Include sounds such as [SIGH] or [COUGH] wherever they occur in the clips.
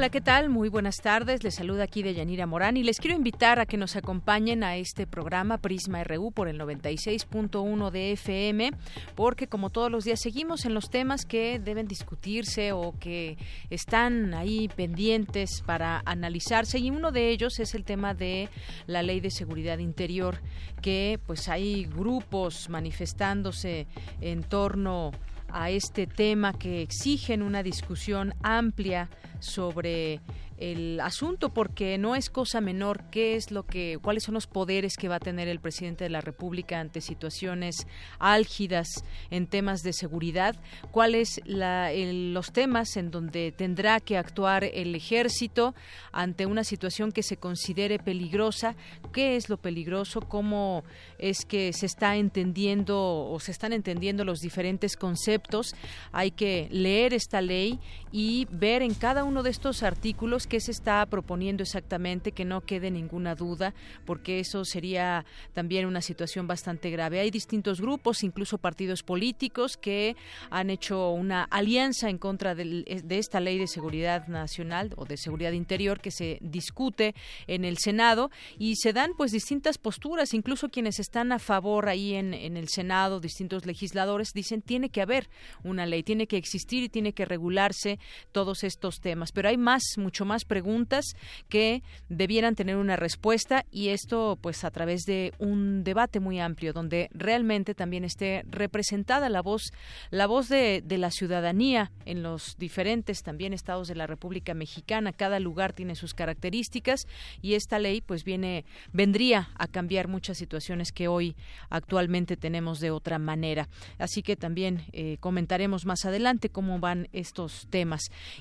Hola, ¿qué tal? Muy buenas tardes. Les saluda aquí de Yanira Morán y les quiero invitar a que nos acompañen a este programa Prisma RU por el 96.1 de FM, porque como todos los días seguimos en los temas que deben discutirse o que están ahí pendientes para analizarse y uno de ellos es el tema de la Ley de Seguridad Interior, que pues hay grupos manifestándose en torno a este tema que exigen una discusión amplia sobre el asunto porque no es cosa menor qué es lo que cuáles son los poderes que va a tener el presidente de la República ante situaciones álgidas en temas de seguridad, cuáles los temas en donde tendrá que actuar el ejército ante una situación que se considere peligrosa, qué es lo peligroso, cómo es que se está entendiendo o se están entendiendo los diferentes conceptos. Hay que leer esta ley y ver en cada uno de estos artículos qué se está proponiendo exactamente, que no quede ninguna duda, porque eso sería también una situación bastante grave. Hay distintos grupos, incluso partidos políticos, que han hecho una alianza en contra de, esta ley de seguridad nacional o de seguridad interior que se discute en el Senado y se dan pues distintas posturas, incluso quienes están a favor ahí en, en el Senado, distintos legisladores, dicen tiene que haber una ley, tiene que existir y tiene que regularse todos estos temas. Pero hay más, mucho más preguntas que debieran tener una respuesta y esto pues a través de un debate muy amplio donde realmente también esté representada la voz la voz de, la ciudadanía en los diferentes también estados de la República Mexicana. Cada lugar tiene sus características y esta ley pues viene vendría a cambiar muchas situaciones que hoy actualmente tenemos de otra manera. Así que también eh, comentaremos más adelante cómo van estos temas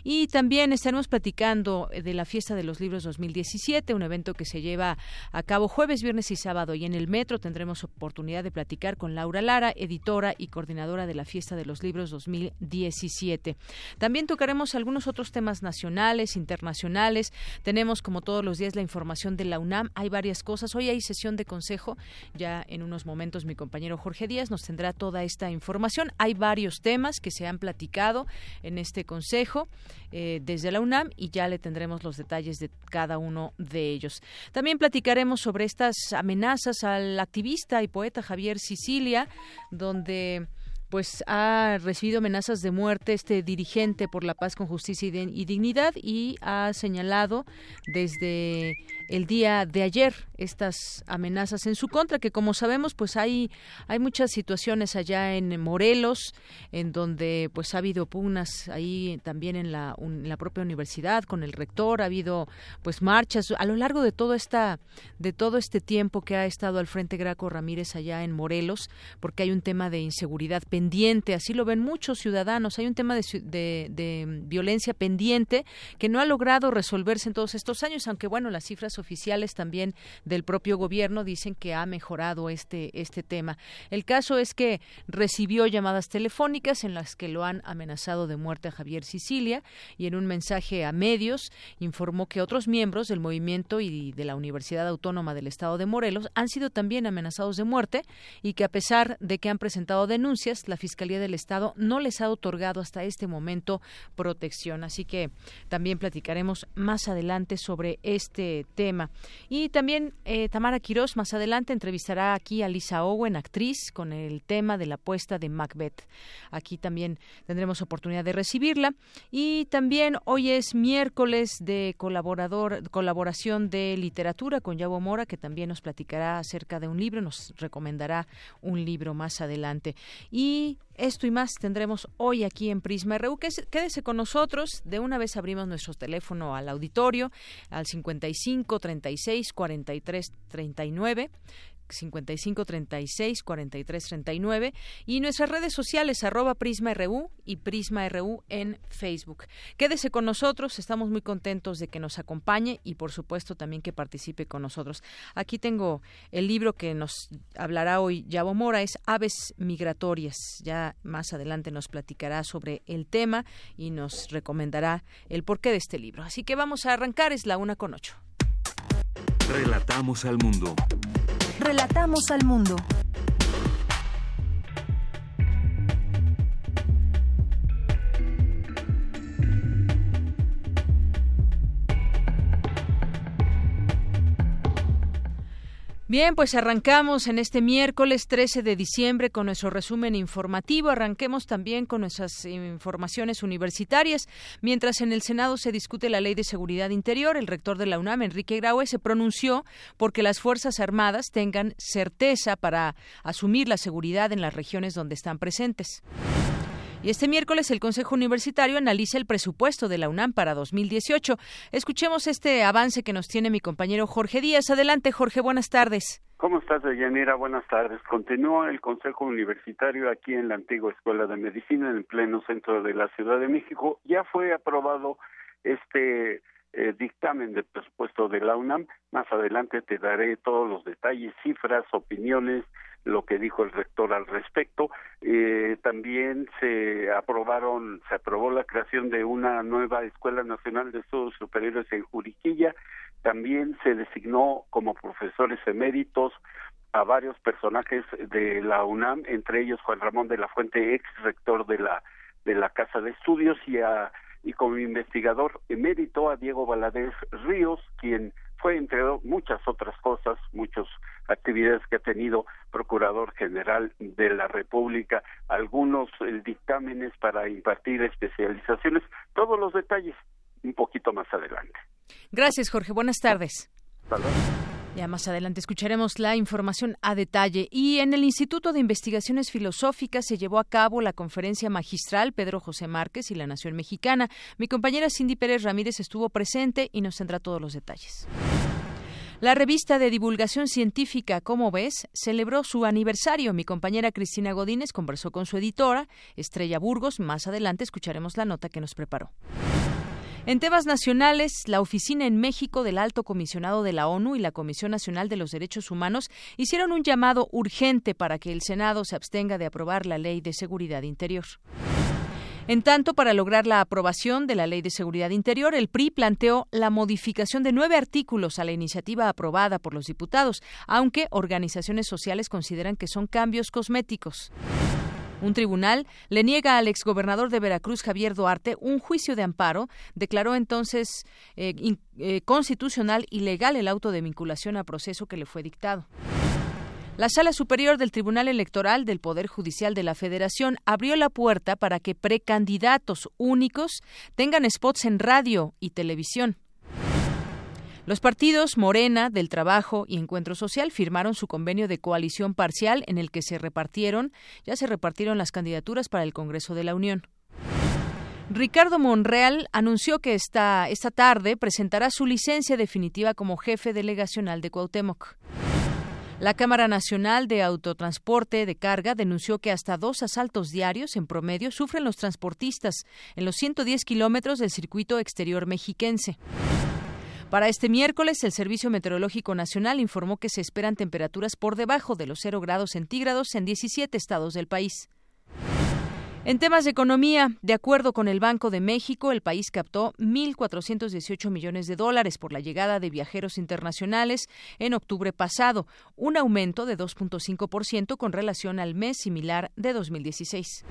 y también estaremos platicando de la Fiesta de los Libros 2017, un evento que se lleva a cabo jueves, viernes y sábado. Y en el metro tendremos oportunidad de platicar con Laura Lara, editora y coordinadora de la Fiesta de los Libros 2017. También tocaremos algunos otros temas nacionales, internacionales. Tenemos, como todos los días, la información de la UNAM. Hay varias cosas. Hoy hay sesión de consejo. Ya en unos momentos mi compañero Jorge Díaz nos tendrá toda esta información. Hay varios temas que se han platicado en este consejo eh, desde la UNAM y ya le tendremos los detalles de cada uno de ellos. También platicaremos sobre estas amenazas al activista y poeta Javier Sicilia, donde pues ha recibido amenazas de muerte este dirigente por la paz con justicia y, dignidad y ha señalado desde el día de ayer estas amenazas en su contra que como sabemos pues hay hay muchas situaciones allá en Morelos en donde pues ha habido pugnas ahí también en la, la propia universidad con el rector ha habido pues marchas. A lo largo de todo esta de todo este tiempo que ha estado al frente Graco Ramírez allá en Morelos porque hay un tema de inseguridad pendiente así lo ven muchos ciudadanos hay un tema de, de, de violencia pendiente que no ha logrado resolverse en todos estos años aunque bueno las cifras oficiales también del propio gobierno dicen que ha mejorado este, este tema. El caso es que recibió llamadas telefónicas en las que lo han amenazado de muerte a Javier Sicilia y en un mensaje a medios informó que otros miembros del movimiento y de la Universidad Autónoma del Estado de Morelos han sido también amenazados de muerte y que a pesar de que han presentado denuncias, la Fiscalía del Estado no les ha otorgado hasta este momento protección. Así que también platicaremos más adelante sobre este tema y también eh, Tamara Quirós más adelante entrevistará aquí a Lisa Owen, actriz, con el tema de la apuesta de Macbeth. Aquí también tendremos oportunidad de recibirla. Y también hoy es miércoles de colaborador, colaboración de literatura con Yabo Mora, que también nos platicará acerca de un libro, nos recomendará un libro más adelante. Y Esto y más tendremos hoy aquí en Prisma RU. Quédese con nosotros. De una vez abrimos nuestro teléfono al auditorio al 55 36 43 39. 55 36 43 39 y nuestras redes sociales arroba Prisma RU y Prisma RU en Facebook. Quédese con nosotros, estamos muy contentos de que nos acompañe y por supuesto también que participe con nosotros. Aquí tengo el libro que nos hablará hoy Yabo Mora, es Aves Migratorias. Ya más adelante nos platicará sobre el tema y nos recomendará el porqué de este libro. Así que vamos a arrancar, es la una con ocho. Relatamos al mundo. Relatamos al mundo. Bien, pues arrancamos en este miércoles 13 de diciembre con nuestro resumen informativo. Arranquemos también con nuestras informaciones universitarias. Mientras en el Senado se discute la Ley de Seguridad Interior, el rector de la UNAM, Enrique Graue, se pronunció porque las Fuerzas Armadas tengan certeza para asumir la seguridad en las regiones donde están presentes. Y este miércoles el Consejo Universitario analiza el presupuesto de la UNAM para 2018. Escuchemos este avance que nos tiene mi compañero Jorge Díaz. Adelante, Jorge, buenas tardes. ¿Cómo estás, Deyanira? Buenas tardes. Continúa el Consejo Universitario aquí en la antigua Escuela de Medicina, en el pleno centro de la Ciudad de México. Ya fue aprobado este eh, dictamen de presupuesto de la UNAM. Más adelante te daré todos los detalles, cifras, opiniones, lo que dijo el rector al respecto. Eh, también se aprobaron, se aprobó la creación de una nueva Escuela Nacional de Estudios Superiores en Juriquilla. También se designó como profesores eméritos a varios personajes de la UNAM, entre ellos Juan Ramón de la Fuente, ex rector de la de la Casa de Estudios y a y como investigador emérito a Diego Valadez Ríos, quien fue entre muchas otras cosas, muchas actividades que ha tenido Procurador General de la República, algunos eh, dictámenes para impartir especializaciones, todos los detalles un poquito más adelante. Gracias, Jorge. Buenas tardes. Ya más adelante escucharemos la información a detalle. Y en el Instituto de Investigaciones Filosóficas se llevó a cabo la conferencia magistral Pedro José Márquez y la Nación Mexicana. Mi compañera Cindy Pérez Ramírez estuvo presente y nos tendrá todos los detalles. La revista de divulgación científica Como ves celebró su aniversario. Mi compañera Cristina Godínez conversó con su editora, Estrella Burgos. Más adelante escucharemos la nota que nos preparó. En temas nacionales, la Oficina en México del Alto Comisionado de la ONU y la Comisión Nacional de los Derechos Humanos hicieron un llamado urgente para que el Senado se abstenga de aprobar la Ley de Seguridad Interior. En tanto, para lograr la aprobación de la Ley de Seguridad Interior, el PRI planteó la modificación de nueve artículos a la iniciativa aprobada por los diputados, aunque organizaciones sociales consideran que son cambios cosméticos. Un tribunal le niega al exgobernador de Veracruz, Javier Duarte, un juicio de amparo. Declaró entonces eh, eh, constitucional y legal el auto de vinculación a proceso que le fue dictado. La Sala Superior del Tribunal Electoral del Poder Judicial de la Federación abrió la puerta para que precandidatos únicos tengan spots en radio y televisión. Los partidos Morena, del Trabajo y Encuentro Social firmaron su convenio de coalición parcial en el que se repartieron, ya se repartieron las candidaturas para el Congreso de la Unión. Ricardo Monreal anunció que esta, esta tarde presentará su licencia definitiva como jefe delegacional de Cuauhtémoc. La Cámara Nacional de Autotransporte de Carga denunció que hasta dos asaltos diarios en promedio sufren los transportistas en los 110 kilómetros del circuito exterior mexiquense. Para este miércoles, el Servicio Meteorológico Nacional informó que se esperan temperaturas por debajo de los 0 grados centígrados en 17 estados del país. En temas de economía, de acuerdo con el Banco de México, el país captó 1.418 millones de dólares por la llegada de viajeros internacionales en octubre pasado, un aumento de 2.5% con relación al mes similar de 2016.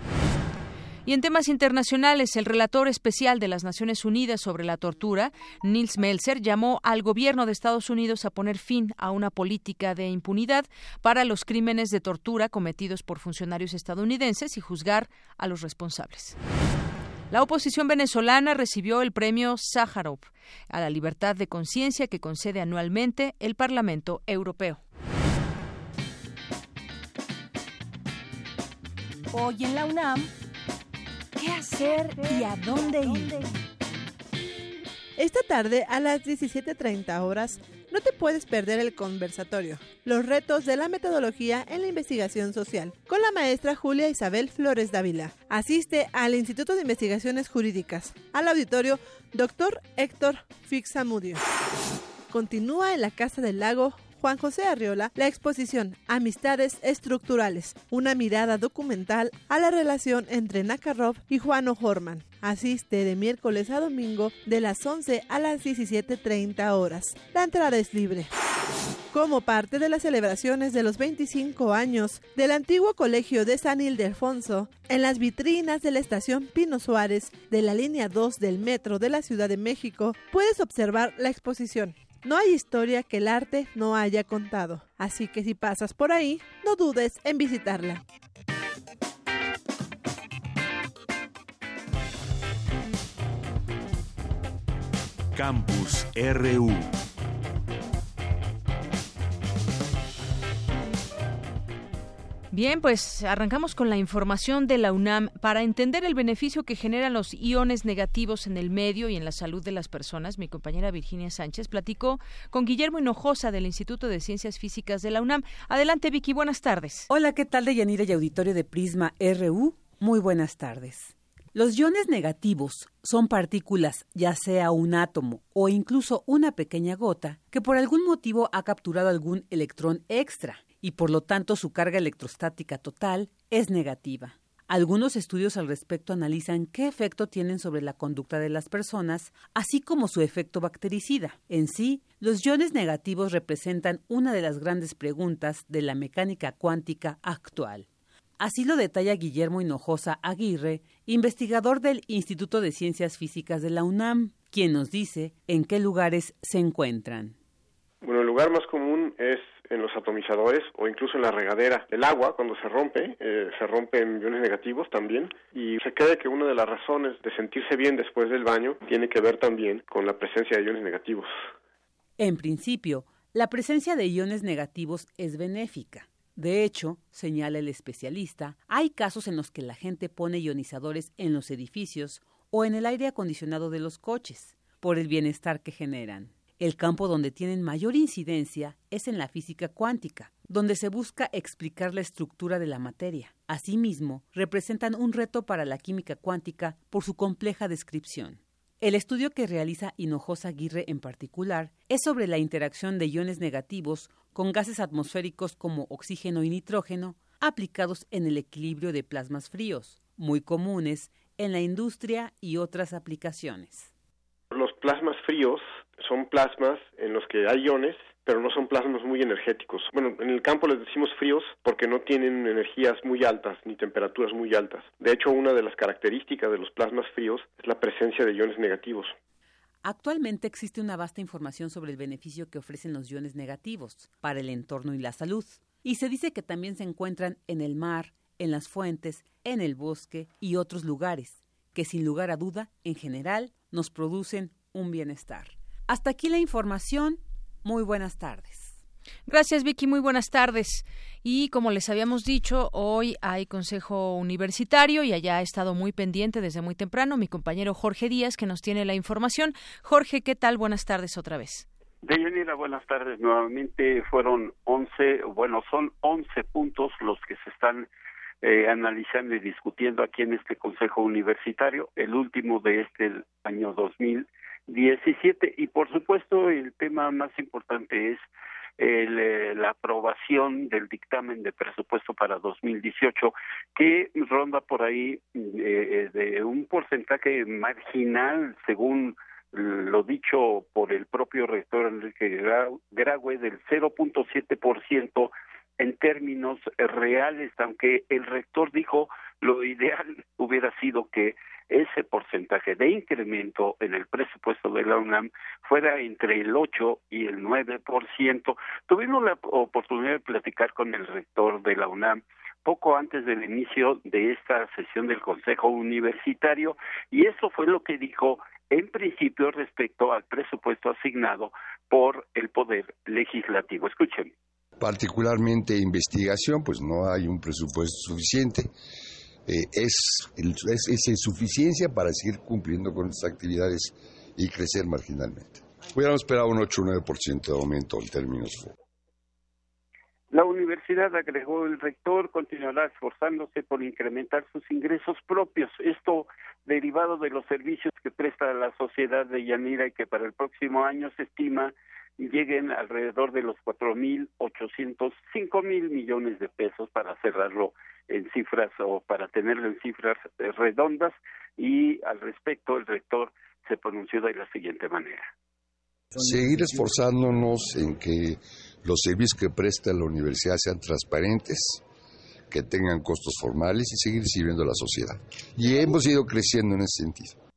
Y en temas internacionales, el relator especial de las Naciones Unidas sobre la tortura, Nils Melzer, llamó al gobierno de Estados Unidos a poner fin a una política de impunidad para los crímenes de tortura cometidos por funcionarios estadounidenses y juzgar a los responsables. La oposición venezolana recibió el premio Sájarov a la libertad de conciencia que concede anualmente el Parlamento Europeo. Hoy en la UNAM, ¿qué hacer y a dónde ir? Esta tarde a las 17.30 horas no te puedes perder el conversatorio, los retos de la metodología en la investigación social, con la maestra Julia Isabel Flores Dávila. Asiste al Instituto de Investigaciones Jurídicas, al auditorio Dr. Héctor Fixamudio. Continúa en la Casa del Lago Juan José Arriola la exposición Amistades Estructurales, una mirada documental a la relación entre Nakarov y Juan O'Horman. Asiste de miércoles a domingo de las 11 a las 17.30 horas. La entrada es libre. Como parte de las celebraciones de los 25 años del antiguo colegio de San Ildefonso, en las vitrinas de la estación Pino Suárez de la línea 2 del metro de la Ciudad de México, puedes observar la exposición no hay historia que el arte no haya contado, así que si pasas por ahí, no dudes en visitarla. Campus RU Bien, pues arrancamos con la información de la UNAM. Para entender el beneficio que generan los iones negativos en el medio y en la salud de las personas, mi compañera Virginia Sánchez platicó con Guillermo Hinojosa del Instituto de Ciencias Físicas de la UNAM. Adelante, Vicky, buenas tardes. Hola, ¿qué tal, de Yanira y Auditorio de Prisma RU? Muy buenas tardes. Los iones negativos son partículas, ya sea un átomo o incluso una pequeña gota, que por algún motivo ha capturado algún electrón extra y por lo tanto su carga electrostática total es negativa. Algunos estudios al respecto analizan qué efecto tienen sobre la conducta de las personas, así como su efecto bactericida. En sí, los iones negativos representan una de las grandes preguntas de la mecánica cuántica actual. Así lo detalla Guillermo Hinojosa Aguirre, investigador del Instituto de Ciencias Físicas de la UNAM, quien nos dice en qué lugares se encuentran. Bueno, el lugar más común es en los atomizadores o incluso en la regadera. El agua, cuando se rompe, eh, se rompe en iones negativos también y se cree que una de las razones de sentirse bien después del baño tiene que ver también con la presencia de iones negativos. En principio, la presencia de iones negativos es benéfica. De hecho, señala el especialista, hay casos en los que la gente pone ionizadores en los edificios o en el aire acondicionado de los coches, por el bienestar que generan. El campo donde tienen mayor incidencia es en la física cuántica, donde se busca explicar la estructura de la materia. Asimismo, representan un reto para la química cuántica por su compleja descripción. El estudio que realiza Hinojosa Aguirre en particular es sobre la interacción de iones negativos con gases atmosféricos como oxígeno y nitrógeno aplicados en el equilibrio de plasmas fríos, muy comunes en la industria y otras aplicaciones. Los plasmas fríos son plasmas en los que hay iones, pero no son plasmas muy energéticos. Bueno, en el campo les decimos fríos porque no tienen energías muy altas ni temperaturas muy altas. De hecho, una de las características de los plasmas fríos es la presencia de iones negativos. Actualmente existe una vasta información sobre el beneficio que ofrecen los iones negativos para el entorno y la salud. Y se dice que también se encuentran en el mar, en las fuentes, en el bosque y otros lugares, que sin lugar a duda, en general, nos producen un bienestar. Hasta aquí la información. Muy buenas tardes. Gracias, Vicky. Muy buenas tardes. Y como les habíamos dicho, hoy hay Consejo Universitario y allá ha estado muy pendiente desde muy temprano mi compañero Jorge Díaz, que nos tiene la información. Jorge, ¿qué tal? Buenas tardes otra vez. Deyanira, buenas tardes. Nuevamente fueron 11, bueno, son 11 puntos los que se están eh, analizando y discutiendo aquí en este Consejo Universitario, el último de este año 2000 17 y por supuesto el tema más importante es el, eh, la aprobación del dictamen de presupuesto para 2018 que ronda por ahí eh, de un porcentaje marginal según lo dicho por el propio rector Enrique Graue del 0.7% en términos reales, aunque el rector dijo lo ideal [LAUGHS] hubiera sido que ese porcentaje de incremento en el presupuesto de la UNAM fuera entre el 8 y el 9%. Tuvimos la oportunidad de platicar con el rector de la UNAM poco antes del inicio de esta sesión del Consejo Universitario y eso fue lo que dijo en principio respecto al presupuesto asignado por el Poder Legislativo. Escuchen. Particularmente investigación, pues no hay un presupuesto suficiente eh, es, es, insuficiencia para seguir cumpliendo con estas actividades y crecer marginalmente. Hubiéramos esperado un 8 o 9% de aumento en términos la universidad, agregó el rector, continuará esforzándose por incrementar sus ingresos propios. Esto derivado de los servicios que presta la sociedad de Yanira y que para el próximo año se estima lleguen alrededor de los cuatro mil ochocientos cinco mil millones de pesos para cerrarlo en cifras o para tenerlo en cifras eh, redondas y al respecto el rector se pronunció de la siguiente manera. Seguir esforzándonos en que los servicios que presta la universidad sean transparentes, que tengan costos formales y seguir sirviendo a la sociedad. Y hemos ido creciendo en ese sentido.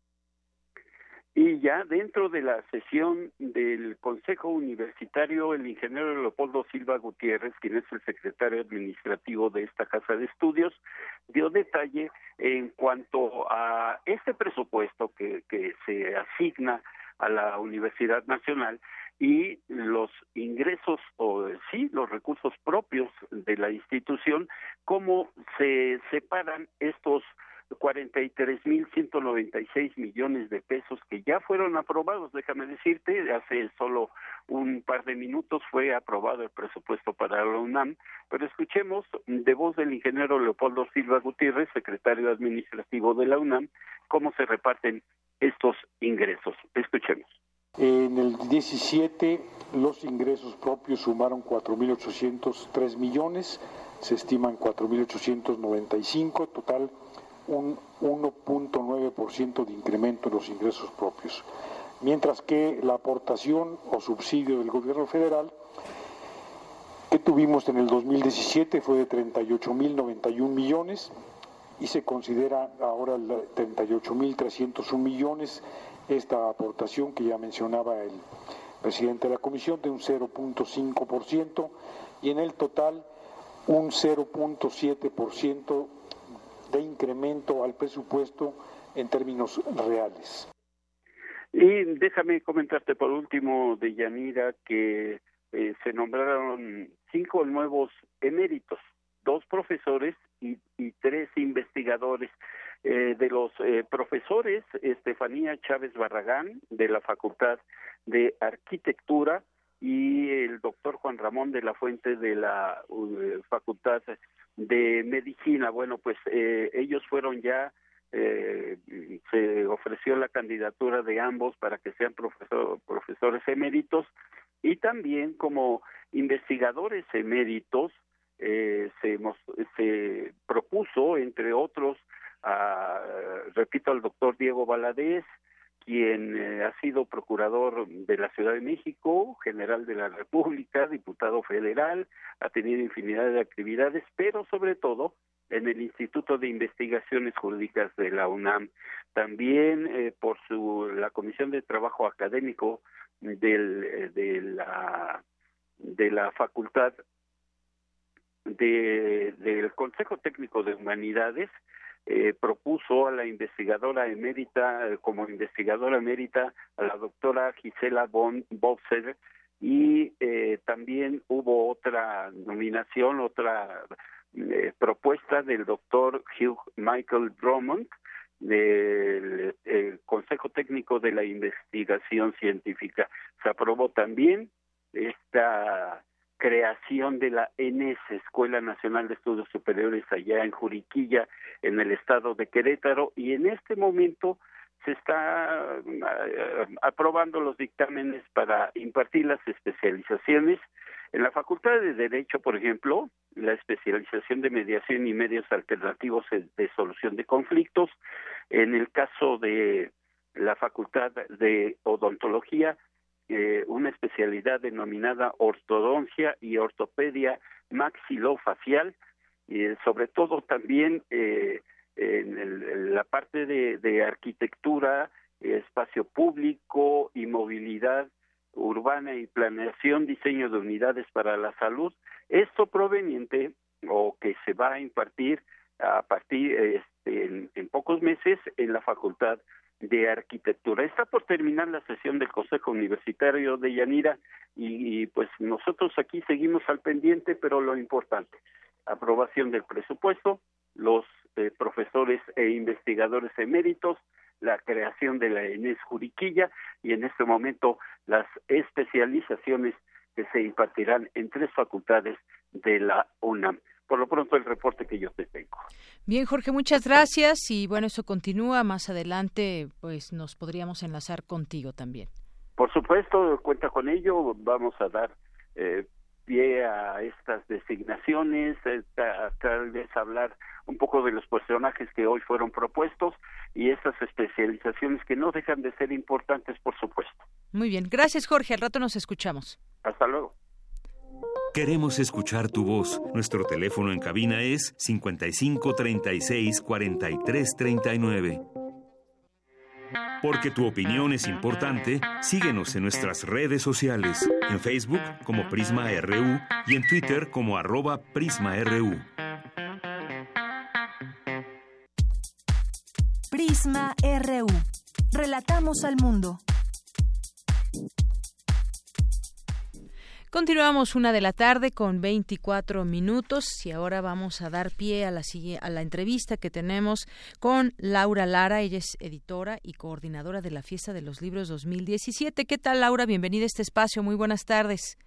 Y ya dentro de la sesión del Consejo Universitario, el ingeniero Leopoldo Silva Gutiérrez, quien es el secretario administrativo de esta casa de estudios, dio detalle en cuanto a este presupuesto que, que se asigna a la Universidad Nacional y los ingresos o sí los recursos propios de la institución cómo se separan estos 43.196 millones de pesos que ya fueron aprobados. Déjame decirte, hace solo un par de minutos fue aprobado el presupuesto para la UNAM, pero escuchemos de voz del ingeniero Leopoldo Silva Gutiérrez, secretario administrativo de la UNAM, cómo se reparten estos ingresos. Escuchemos. En el 17 los ingresos propios sumaron 4.803 millones, se estiman 4.895, total un 1.9% de incremento en los ingresos propios. Mientras que la aportación o subsidio del gobierno federal que tuvimos en el 2017 fue de 38.091 millones y se considera ahora 38.301 millones esta aportación que ya mencionaba el presidente de la comisión de un 0.5% y en el total un 0.7% de incremento al presupuesto en términos reales. Y déjame comentarte por último de Yanira que eh, se nombraron cinco nuevos eméritos, dos profesores y, tres investigadores eh, de los eh, profesores, Estefanía Chávez Barragán, de la Facultad de Arquitectura, y el doctor Juan Ramón de la Fuente de la Facultad de Medicina. Bueno, pues eh, ellos fueron ya, se ofreció la candidatura de ambos para que sean profesor, profesores eméritos y también como investigadores eméritos se, se propuso, entre otros, repito, al doctor Diego Valadez, quien eh, ha sido procurador de la Ciudad de México, general de la República, diputado federal, ha tenido infinidad de actividades, pero sobre todo en el Instituto de Investigaciones Jurídicas de la UNAM. También eh, por su la Comisión de Trabajo Académico del, eh, de la de la Facultad de, del Consejo Técnico de Humanidades eh, propuso a la investigadora emérita, eh, como investigadora emérita, a la doctora Gisela von Boxer, y eh, también hubo otra nominación, otra eh, propuesta del doctor Hugh Michael Drummond, del Consejo Técnico de la Investigación Científica. Se aprobó también esta creación de la ENES, Escuela Nacional de Estudios Superiores, allá en Juriquilla, en el estado de Querétaro, y en este momento se está eh, aprobando los dictámenes para impartir las especializaciones. En la Facultad de Derecho, por ejemplo, la especialización de mediación y medios alternativos de solución de conflictos. En el caso de la Facultad de Odontología, eh, una especialidad denominada ortodoncia y ortopedia maxilofacial, eh, sobre todo también eh, en, la parte de, de arquitectura, espacio público y movilidad urbana y planeación, diseño de unidades para la salud, esto proveniente o que se va a impartir a partir este, en pocos meses en la Facultad de Arquitectura. Está por terminar la sesión del Consejo Universitario de Yanira y, pues nosotros aquí seguimos al pendiente, pero lo importante, aprobación del presupuesto, los este, profesores e investigadores eméritos, la creación de la ENES Juriquilla y en este momento las especializaciones que se impartirán en tres facultades de la UNAM. Por lo pronto el reporte que yo te tengo. Bien, Jorge, muchas gracias y bueno, eso continúa más adelante, pues nos podríamos enlazar contigo también. Por supuesto, cuenta con ello, vamos a dar eh, pie a estas designaciones, eh, tal vez hablar un poco de los personajes que hoy fueron propuestos y esas especializaciones que no dejan de ser importantes, por supuesto. Muy bien, gracias Jorge, al rato nos escuchamos. Hasta luego. Queremos escuchar tu voz. Nuestro teléfono en cabina es 55 36 43 39. Porque tu opinión es importante, síguenos en nuestras redes sociales, en Facebook como Prisma RU y en Twitter como arroba PrismaRU. Prisma RU. Relatamos al mundo. Continuamos una de la tarde con 24 minutos y ahora vamos a dar pie a la, a la entrevista que tenemos con Laura Lara. Ella es editora y coordinadora de la Fiesta de los Libros 2017. ¿Qué tal, Laura? Bienvenida a este espacio. Muy buenas tardes.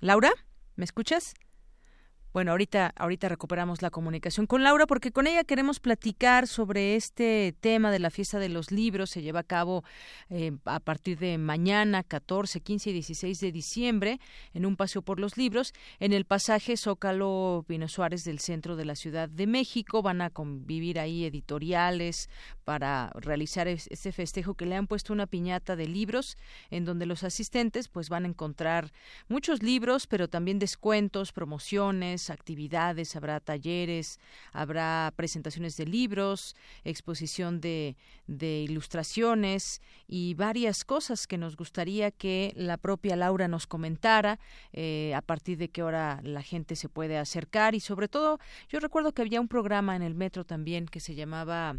Laura, ¿me escuchas? Bueno, ahorita, ahorita recuperamos la comunicación con Laura porque con ella queremos platicar sobre este tema de la fiesta de los libros. Se lleva a cabo eh, a partir de mañana, 14, 15 y 16 de diciembre, en un paseo por los libros, en el pasaje Zócalo Pino Suárez del centro de la Ciudad de México. Van a convivir ahí editoriales para realizar este festejo que le han puesto una piñata de libros en donde los asistentes pues van a encontrar muchos libros, pero también descuentos, promociones, actividades, habrá talleres, habrá presentaciones de libros, exposición de, de ilustraciones y varias cosas que nos gustaría que la propia Laura nos comentara eh, a partir de qué hora la gente se puede acercar y sobre todo yo recuerdo que había un programa en el metro también que se llamaba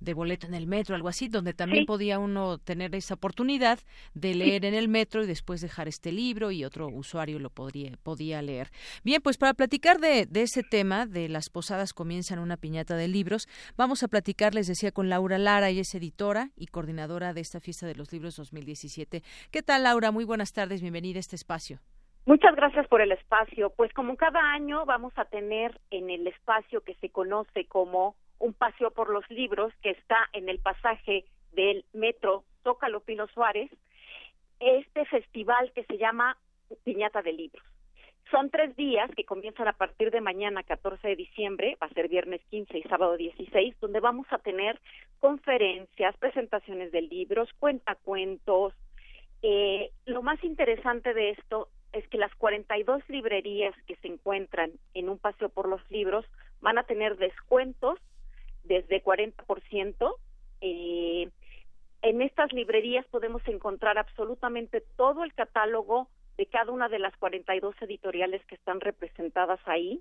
de boleto en el metro, algo así, donde también podía uno tener esa oportunidad de leer en el metro y después dejar este libro y otro usuario lo podría, podía leer. Bien, pues para platicar de, ese tema, de las posadas comienzan una piñata de libros, vamos a platicar, les decía, con Laura Lara, ella es editora y coordinadora de esta fiesta de los libros 2017. ¿Qué tal, Laura? Muy buenas tardes, bienvenida a este espacio. Muchas gracias por el espacio. Pues como cada año vamos a tener en el espacio que se conoce como un paseo por los libros que está en el pasaje del metro Zócalo Pino Suárez, este festival que se llama Piñata de Libros. Son tres días que comienzan a partir de mañana, 14 de diciembre, va a ser viernes 15 y sábado 16, donde vamos a tener conferencias, presentaciones de libros, cuentacuentos. Eh, lo más interesante de esto es que las 42 librerías que se encuentran en un paseo por los libros van a tener descuentos desde 40%. Eh, en estas librerías podemos encontrar absolutamente todo el catálogo de cada una de las 42 editoriales que están representadas ahí.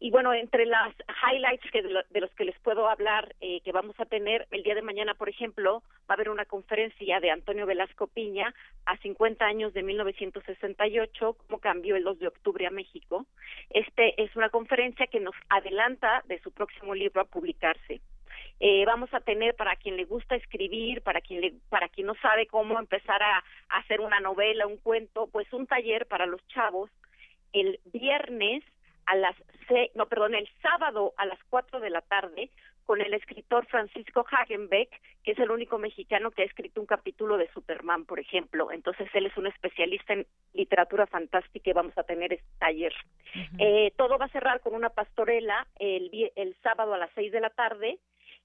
Y bueno, entre las highlights que de, los que les puedo hablar eh, que vamos a tener el día de mañana, por ejemplo, va a haber una conferencia de Antonio Velasco Piña a 50 años de 1968, cómo cambió el 2 de octubre a México. Este es una conferencia que nos adelanta de su próximo libro a publicarse. Eh, vamos a tener para quien le gusta escribir, para quien le, para quien no sabe cómo empezar a, a hacer una novela, un cuento, pues un taller para los chavos el viernes a las seis, no, perdón, el sábado a las cuatro de la tarde con el escritor Francisco Hagenbeck, que es el único mexicano que ha escrito un capítulo de Superman, por ejemplo. Entonces, él es un especialista en literatura fantástica y vamos a tener este taller. eh, todo va a cerrar con una pastorela el, el sábado a las seis de la tarde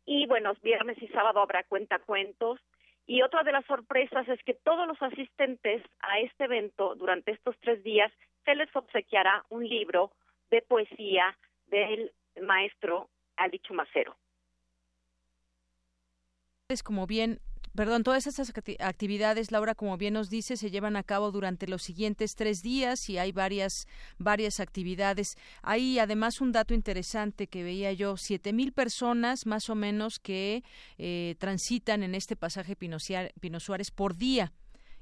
y, bueno, viernes y sábado habrá cuentacuentos. Y otra de las sorpresas es que todos los asistentes a este evento durante estos tres días se les obsequiará un libro de poesía del maestro Ali Chumacero. Es como bien Perdón, todas estas actividades, Laura, como bien nos dice, se llevan a cabo durante los siguientes tres días y hay varias, varias actividades. Hay además un dato interesante que veía yo, siete mil personas más o menos que eh, transitan en este pasaje Pino, Pino Suárez por día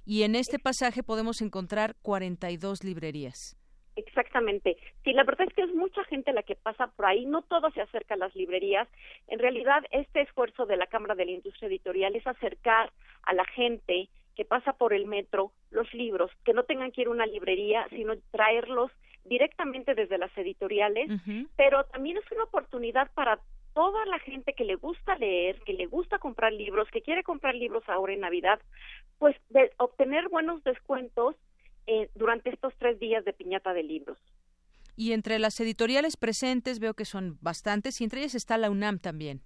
y en este pasaje podemos encontrar 42 librerías. Exactamente. Sí, la verdad es que es mucha gente la que pasa por ahí, no todo se acerca a las librerías. En realidad, este esfuerzo de la Cámara de la Industria Editorial es acercar a la gente que pasa por el metro los libros, que no tengan que ir a una librería, sino traerlos directamente desde las editoriales, pero también es una oportunidad para toda la gente que le gusta leer, que le gusta comprar libros, que quiere comprar libros ahora en Navidad, pues de obtener buenos descuentos eh, durante estos tres días de piñata de libros. Y entre las editoriales presentes veo que son bastantes y entre ellas está la UNAM también.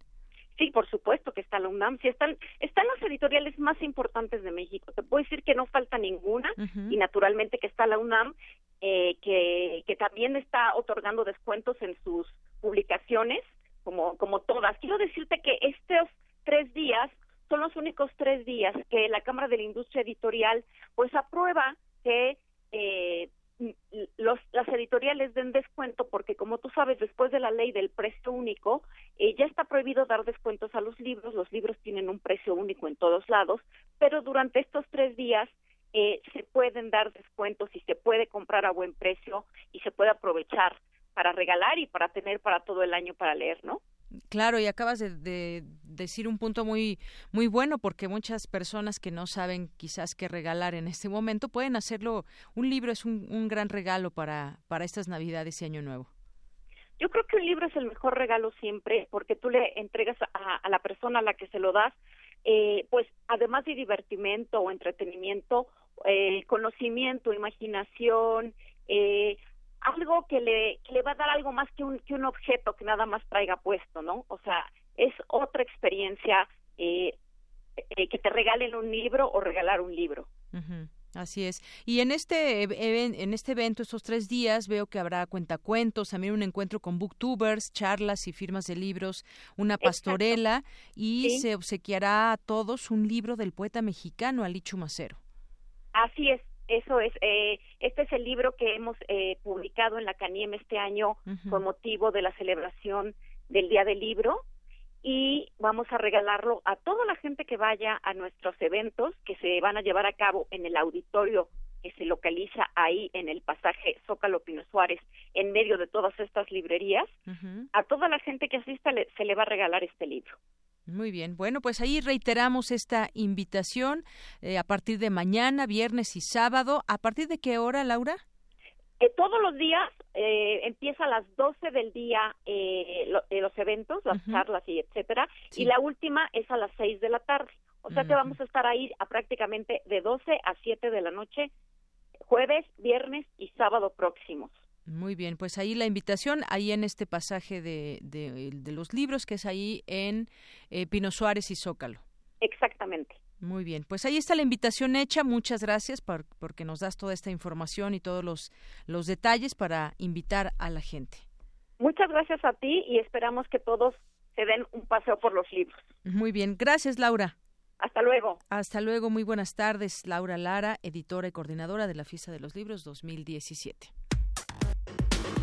Sí, por supuesto que está la UNAM. Sí, están, están las editoriales más importantes de México. Te puedo decir que no falta ninguna y naturalmente que está la UNAM, eh, que, que también está otorgando descuentos en sus publicaciones, como, como todas. Quiero decirte que estos tres días son los únicos tres días que la Cámara de la Industria Editorial pues aprueba que eh, los, las editoriales den descuento porque como tú sabes después de la ley del precio único eh, ya está prohibido dar descuentos a los libros. Los libros tienen un precio único en todos lados pero durante estos tres días eh, se pueden dar descuentos y se puede comprar a buen precio y se puede aprovechar para regalar y para tener para todo el año para leer no Claro, y acabas de, decir un punto muy muy bueno porque muchas personas que no saben quizás qué regalar en este momento pueden hacerlo. Un libro es un, gran regalo para para estas Navidades y Año Nuevo. Yo creo que un libro es el mejor regalo siempre porque tú le entregas a, la persona a la que se lo das, eh, pues además de divertimento o entretenimiento, eh, conocimiento, imaginación, eh, algo que le, le va a dar algo más que un, que un objeto que nada más traiga puesto, ¿no? O sea, es otra experiencia eh, eh, que te regalen un libro o regalar un libro. Así es. Y en este, en este evento, estos tres días, veo que habrá cuentacuentos, también un encuentro con booktubers, charlas y firmas de libros, una pastorela y se obsequiará a todos un libro del poeta mexicano Ali Chumacero. Así es, eso es, eh, este es el libro que hemos eh, publicado en la CANIEM este año con motivo de la celebración del Día del Libro y vamos a regalarlo a toda la gente que vaya a nuestros eventos que se van a llevar a cabo en el auditorio que se localiza ahí en el pasaje Zócalo Pino Suárez, en medio de todas estas librerías. A toda la gente que asista se le va a regalar este libro. Muy bien. Bueno, pues ahí reiteramos esta invitación eh, a partir de mañana, viernes y sábado. ¿A partir de qué hora, Laura? Eh, todos los días eh, empieza a las 12 del día los eventos, las charlas y etcétera, y la última es a las 6 de la tarde. O sea que vamos a estar ahí a prácticamente de 12 a 7 de la noche, jueves, viernes y sábado próximos. Muy bien, pues ahí la invitación, ahí en este pasaje de, de, los libros, que es ahí en eh, Pino Suárez y Zócalo. Exactamente. Muy bien, pues ahí está la invitación hecha. Muchas gracias por, porque nos das toda esta información y todos los, los detalles para invitar a la gente. Muchas gracias a ti y esperamos que todos se den un paseo por los libros. Muy bien, gracias Laura. Hasta luego. Hasta luego, muy buenas tardes. Laura Lara, editora y coordinadora de la Fiesta de los Libros 2017.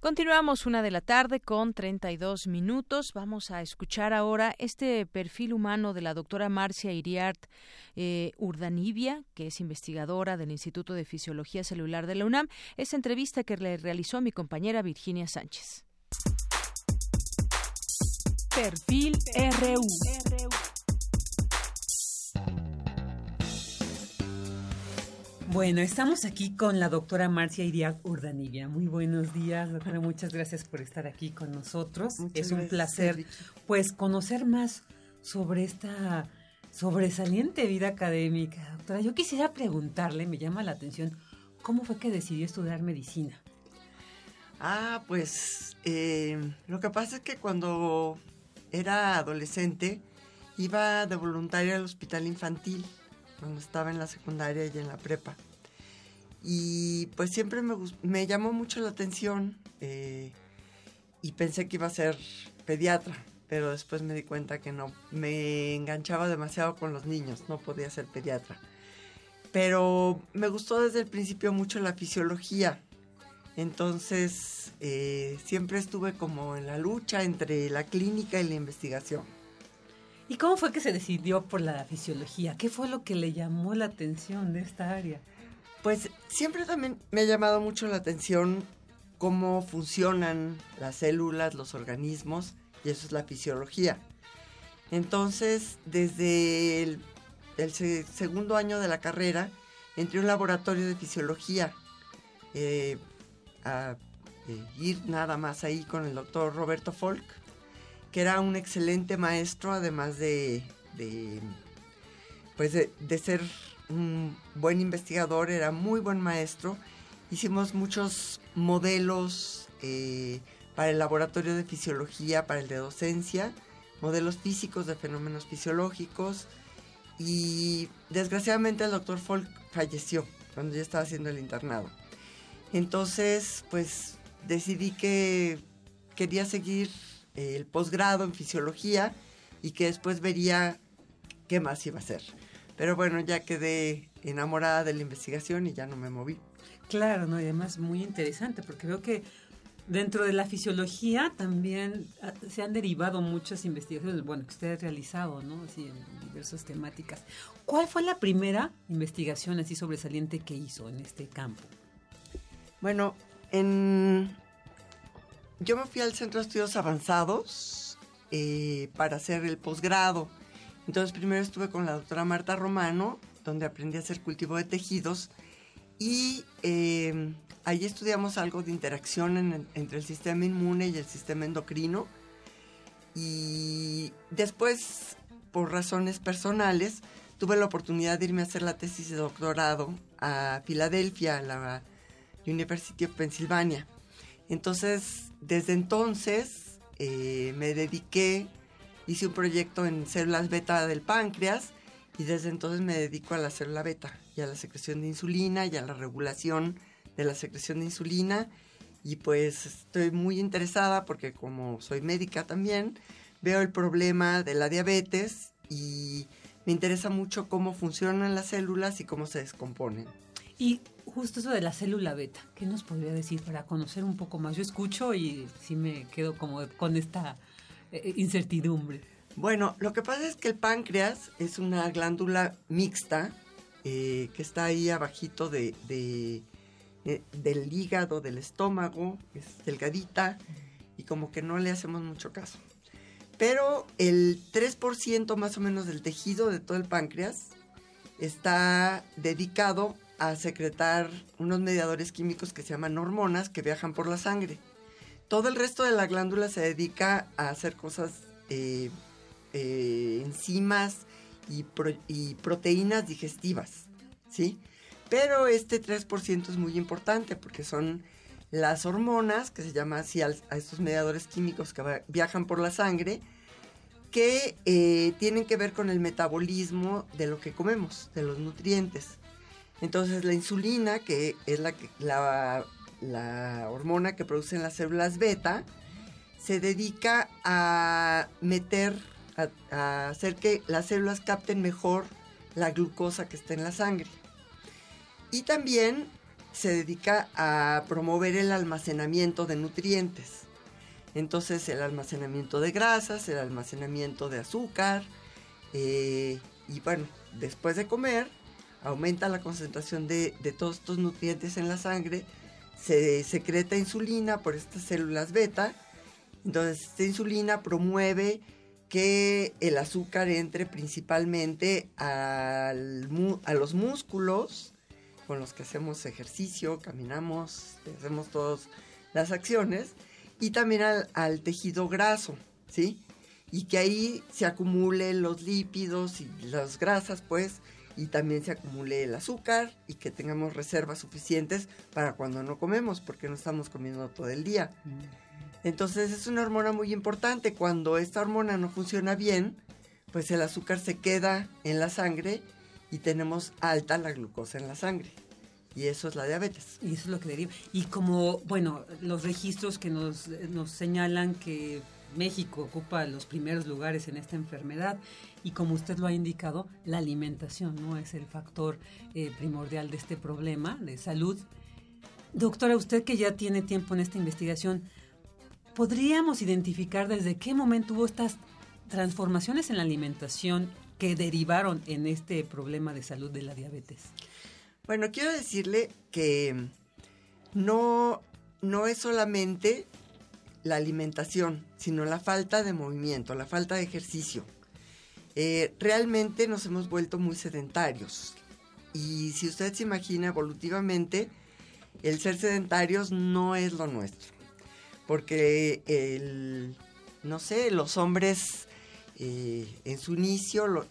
Continuamos una de la tarde con 32 minutos. Vamos a escuchar ahora este perfil humano de la doctora Marcia Iriart eh, Urdanibia, que es investigadora del Instituto de Fisiología Celular de la UNAM. Esta entrevista que le realizó mi compañera Virginia Sánchez. Perfil RU. Bueno, estamos aquí con la doctora Marcia Iriart Urdanibia. Muy buenos días, doctora. Muchas gracias por estar aquí con nosotros. es un placer, pues, conocer más sobre esta sobresaliente vida académica. Doctora, yo quisiera preguntarle, me llama la atención, ¿cómo fue que decidió estudiar medicina? Ah, pues eh, lo que pasa es que cuando era adolescente iba de voluntaria al hospital infantil cuando estaba en la secundaria y en la prepa. Y pues siempre me, me llamó mucho la atención eh, y pensé que iba a ser pediatra, pero después me di cuenta que no, me enganchaba demasiado con los niños, no podía ser pediatra. pero me gustó desde el principio mucho la fisiología. Entonces, eh, siempre estuve como en la lucha entre la clínica y la investigación. ¿Y cómo fue que se decidió por la fisiología? ¿Qué fue lo que le llamó la atención de esta área? Pues siempre también me ha llamado mucho la atención cómo funcionan las células, los organismos, y eso es la fisiología. Entonces, desde el, segundo año de la carrera, entré a un laboratorio de fisiología eh, a eh, ir nada más ahí con el doctor Roberto Folk, que era un excelente maestro, además de, pues de, ser un buen investigador, era muy buen maestro. Hicimos muchos modelos eh, para el laboratorio de fisiología, para el de docencia, modelos físicos de fenómenos fisiológicos. Y desgraciadamente el doctor Folk falleció cuando yo estaba haciendo el internado. Entonces, pues decidí que quería seguir el posgrado en fisiología y que después vería qué más iba a hacer. Pero bueno, ya quedé enamorada de la investigación y ya no me moví. Claro, no, y además muy interesante porque veo que dentro de la fisiología también ah, se han derivado muchas investigaciones, bueno, que usted ha realizado, ¿no? Así en diversas temáticas. ¿Cuál fue la primera investigación así sobresaliente que hizo en este campo? Bueno, en... yo me fui al Centro de Estudios Avanzados eh, para hacer el posgrado. Entonces primero estuve con la doctora Marta Romano, donde aprendí a hacer cultivo de tejidos y eh, ahí estudiamos algo de interacción entre el sistema inmune y el sistema endocrino. Y después, por razones personales, tuve la oportunidad de irme a hacer la tesis de doctorado a Filadelfia, a la University of Pennsylvania. Entonces, desde entonces eh, me dediqué, hice un proyecto en células beta del páncreas y desde entonces me dedico a la célula beta y a la secreción de insulina y a la regulación de la secreción de insulina. Y pues estoy muy interesada porque como soy médica también, veo el problema de la diabetes y me interesa mucho cómo funcionan las células y cómo se descomponen. Y justo eso de la célula beta, ¿qué nos podría decir para conocer un poco más? Yo escucho y sí me quedo como con esta eh, incertidumbre. Bueno, lo que pasa es que el páncreas es una glándula mixta eh, que está ahí abajito de, de, eh, del hígado, del estómago, es delgadita y como que no le hacemos mucho caso. Pero el 3% más o menos del tejido de todo el páncreas está dedicado a secretar unos mediadores químicos que se llaman hormonas que viajan por la sangre. Todo el resto de la glándula se dedica a hacer cosas, eh, eh, enzimas y, proteínas digestivas, ¿sí? Pero este 3% es muy importante porque son las hormonas, que se llama así a, estos mediadores químicos que viajan por la sangre, que eh, tienen que ver con el metabolismo de lo que comemos, de los nutrientes. Entonces la insulina, que es la, hormona que producen las células beta, se dedica a meter, a, hacer que las células capten mejor la glucosa que está en la sangre. Y también se dedica a promover el almacenamiento de nutrientes. Entonces el almacenamiento de grasas, el almacenamiento de azúcar. Eh, y bueno, después de comer, aumenta la concentración de, todos estos nutrientes en la sangre, se secreta insulina por estas células beta, entonces esta insulina promueve que el azúcar entre principalmente a los músculos con los que hacemos ejercicio, caminamos, hacemos todas las acciones, y también al, al tejido graso, ¿sí? Y que ahí se acumulen los lípidos y las grasas, pues, y también se acumule el azúcar y que tengamos reservas suficientes para cuando no comemos, porque no estamos comiendo todo el día. Entonces es una hormona muy importante. Cuando esta hormona no funciona bien, pues el azúcar se queda en la sangre y tenemos alta la glucosa en la sangre. Y eso es la diabetes. Y eso es lo que deriva. Y como, bueno, los registros que nos, nos señalan que México ocupa los primeros lugares en esta enfermedad y como usted lo ha indicado, la alimentación no es el factor eh, primordial de este problema de salud. Doctora, usted que ya tiene tiempo en esta investigación, ¿podríamos identificar desde qué momento hubo estas transformaciones en la alimentación que derivaron en este problema de salud de la diabetes? Bueno, quiero decirle que no, no es solamente la alimentación, sino la falta de movimiento, la falta de ejercicio. Eh, realmente nos hemos vuelto muy sedentarios. Y si usted se imagina evolutivamente, el ser sedentarios no es lo nuestro. Porque el, no sé, los hombres eh, en su inicio lo,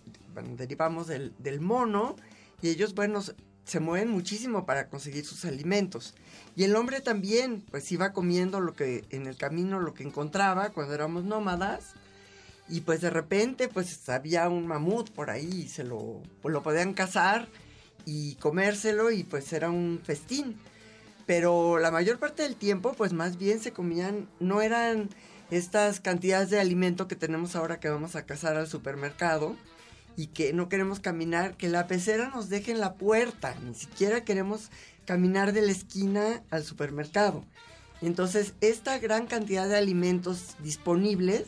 derivamos del, del mono y ellos, bueno, se mueven muchísimo para conseguir sus alimentos. Y el hombre también, pues iba comiendo lo que en el camino lo que encontraba cuando éramos nómadas. Y pues de repente, pues había un mamut por ahí, y se lo, pues, lo podían cazar y comérselo y pues era un festín. Pero la mayor parte del tiempo, pues más bien se comían, no eran estas cantidades de alimento que tenemos ahora que vamos a cazar al supermercado, y que no queremos caminar, que la pecera nos deje en la puerta, ni siquiera queremos caminar de la esquina al supermercado. Entonces, esta gran cantidad de alimentos disponibles,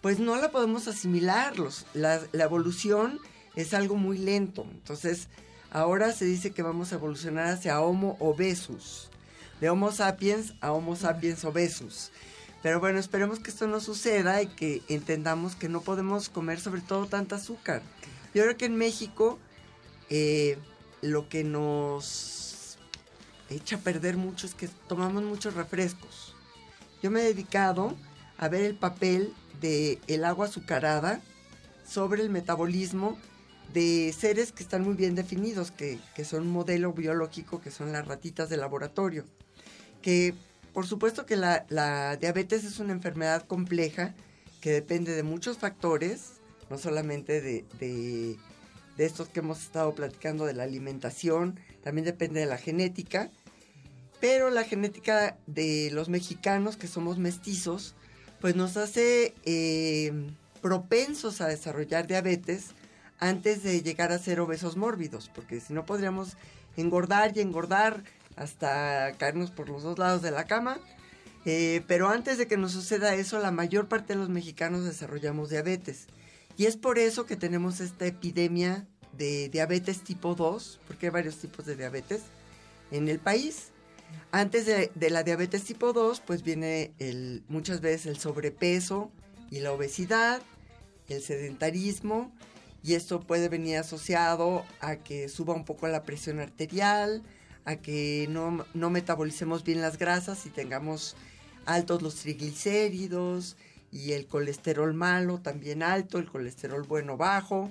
pues no la podemos asimilar. la, la evolución es algo muy lento. Entonces, ahora se dice que vamos a evolucionar hacia Homo obesus. De Homo sapiens a Homo sapiens obesus. Pero bueno, esperemos que esto no suceda y que entendamos que no podemos comer sobre todo tanta azúcar. Yo creo que en México eh, lo que nos echa a perder mucho es que tomamos muchos refrescos. Yo me he dedicado a ver el papel del el agua azucarada sobre el metabolismo de seres que están muy bien definidos, que, que son un modelo biológico, que son las ratitas de laboratorio, que por supuesto que la, diabetes es una enfermedad compleja que depende de muchos factores, no solamente de, de, estos que hemos estado platicando de la alimentación, también depende de la genética, pero la genética de los mexicanos que somos mestizos, pues nos hace eh, propensos a desarrollar diabetes antes de llegar a ser obesos mórbidos, porque si no podríamos engordar y engordar hasta caernos por los dos lados de la cama. Eh, pero antes de que nos suceda eso, la mayor parte de los mexicanos desarrollamos diabetes. Y es por eso que tenemos esta epidemia de diabetes tipo 2, porque hay varios tipos de diabetes en el país. Antes de, la diabetes tipo 2, pues viene el, muchas veces el sobrepeso y la obesidad, el sedentarismo, y esto puede venir asociado a que suba un poco la presión arterial, a que no, metabolicemos bien las grasas y tengamos altos los triglicéridos y el colesterol malo también alto, el colesterol bueno bajo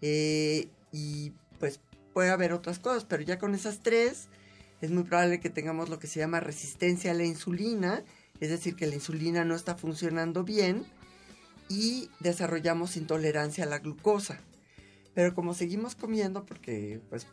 eh, y pues puede haber otras cosas, pero ya con esas tres es muy probable que tengamos lo que se llama resistencia a la insulina, es decir, que la insulina no está funcionando bien y desarrollamos intolerancia a la glucosa. Pero como seguimos comiendo, porque pues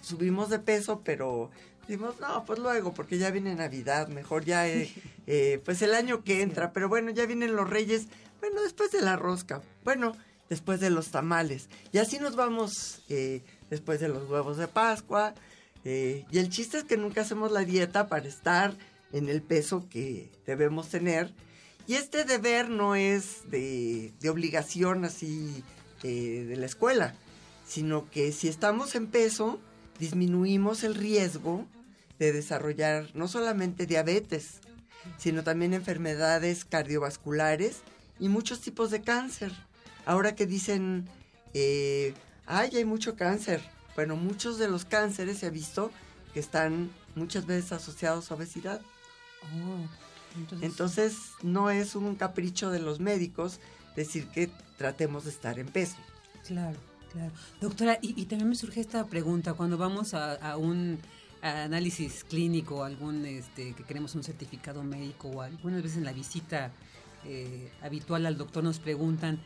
subimos de peso, pero dijimos, no, pues luego, porque ya viene Navidad, mejor ya, eh, [LAUGHS] eh, pues el año que entra, pero bueno, ya vienen los reyes, bueno, después de la rosca, bueno, después de los tamales, y así nos vamos eh, después de los huevos de Pascua, y el chiste es que nunca hacemos la dieta para estar en el peso que debemos tener, y este deber no es de, obligación así de la escuela, sino que si estamos en peso, disminuimos el riesgo de desarrollar no solamente diabetes, sino también enfermedades cardiovasculares y muchos tipos de cáncer. Ahora que dicen, eh, ay, hay mucho cáncer. Bueno, muchos de los cánceres se ha visto que están muchas veces asociados a obesidad. Oh, entonces... entonces no es un capricho de los médicos decir que tratemos de estar en peso. Claro. Claro. Doctora, y, también me surge esta pregunta, cuando vamos a, un análisis clínico, algún este, que queremos un certificado médico o algunas veces en la visita eh, habitual al doctor nos preguntan,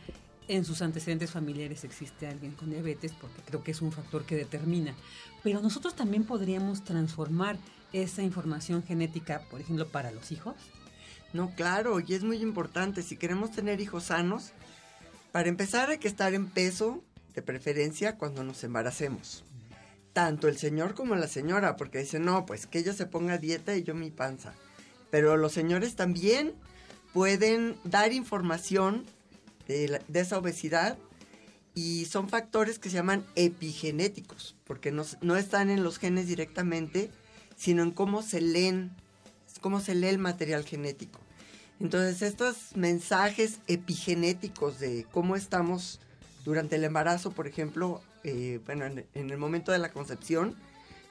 en sus antecedentes familiares existe alguien con diabetes, porque creo que es un factor que determina. Pero nosotros también podríamos transformar esa información genética, por ejemplo, para los hijos. No, claro, y es muy importante. Si queremos tener hijos sanos, para empezar hay que estar en peso, de preferencia, cuando nos embaracemos. Tanto el señor como la señora, porque dicen, no, pues que ella se ponga dieta y yo mi panza. Pero los señores también pueden dar información de, esa obesidad y son factores que se llaman epigenéticos, porque no, no, están en los genes directamente, sino en cómo se leen, cómo se lee el material genético. Entonces, estos mensajes epigenéticos de cómo estamos durante el embarazo, por ejemplo, eh, bueno, en, el momento de la concepción,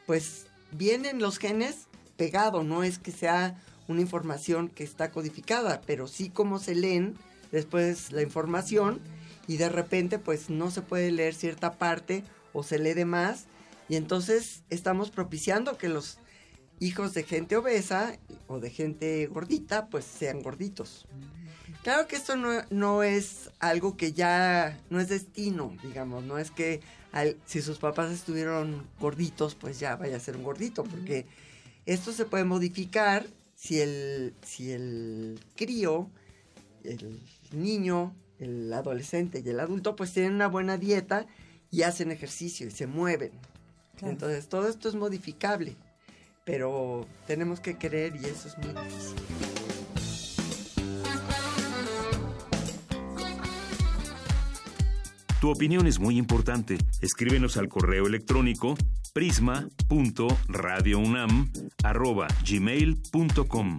pues vienen los genes pegados, no es que sea una información que está codificada, pero sí cómo se leen después la información y de repente pues no se puede leer cierta parte o se lee de más y entonces estamos propiciando que los hijos de gente obesa o de gente gordita pues sean gorditos. Claro que esto no, no es algo que ya no es destino, digamos, no es que si sus papás estuvieron gorditos pues ya vaya a ser un gordito, porque esto se puede modificar si el, si el crío, el niño, el adolescente y el adulto pues tienen una buena dieta y hacen ejercicio y se mueven. Entonces todo esto es modificable, pero tenemos que querer y eso es muy difícil. Tu opinión es muy importante. Escríbenos al correo electrónico prisma.radiounam@gmail.com.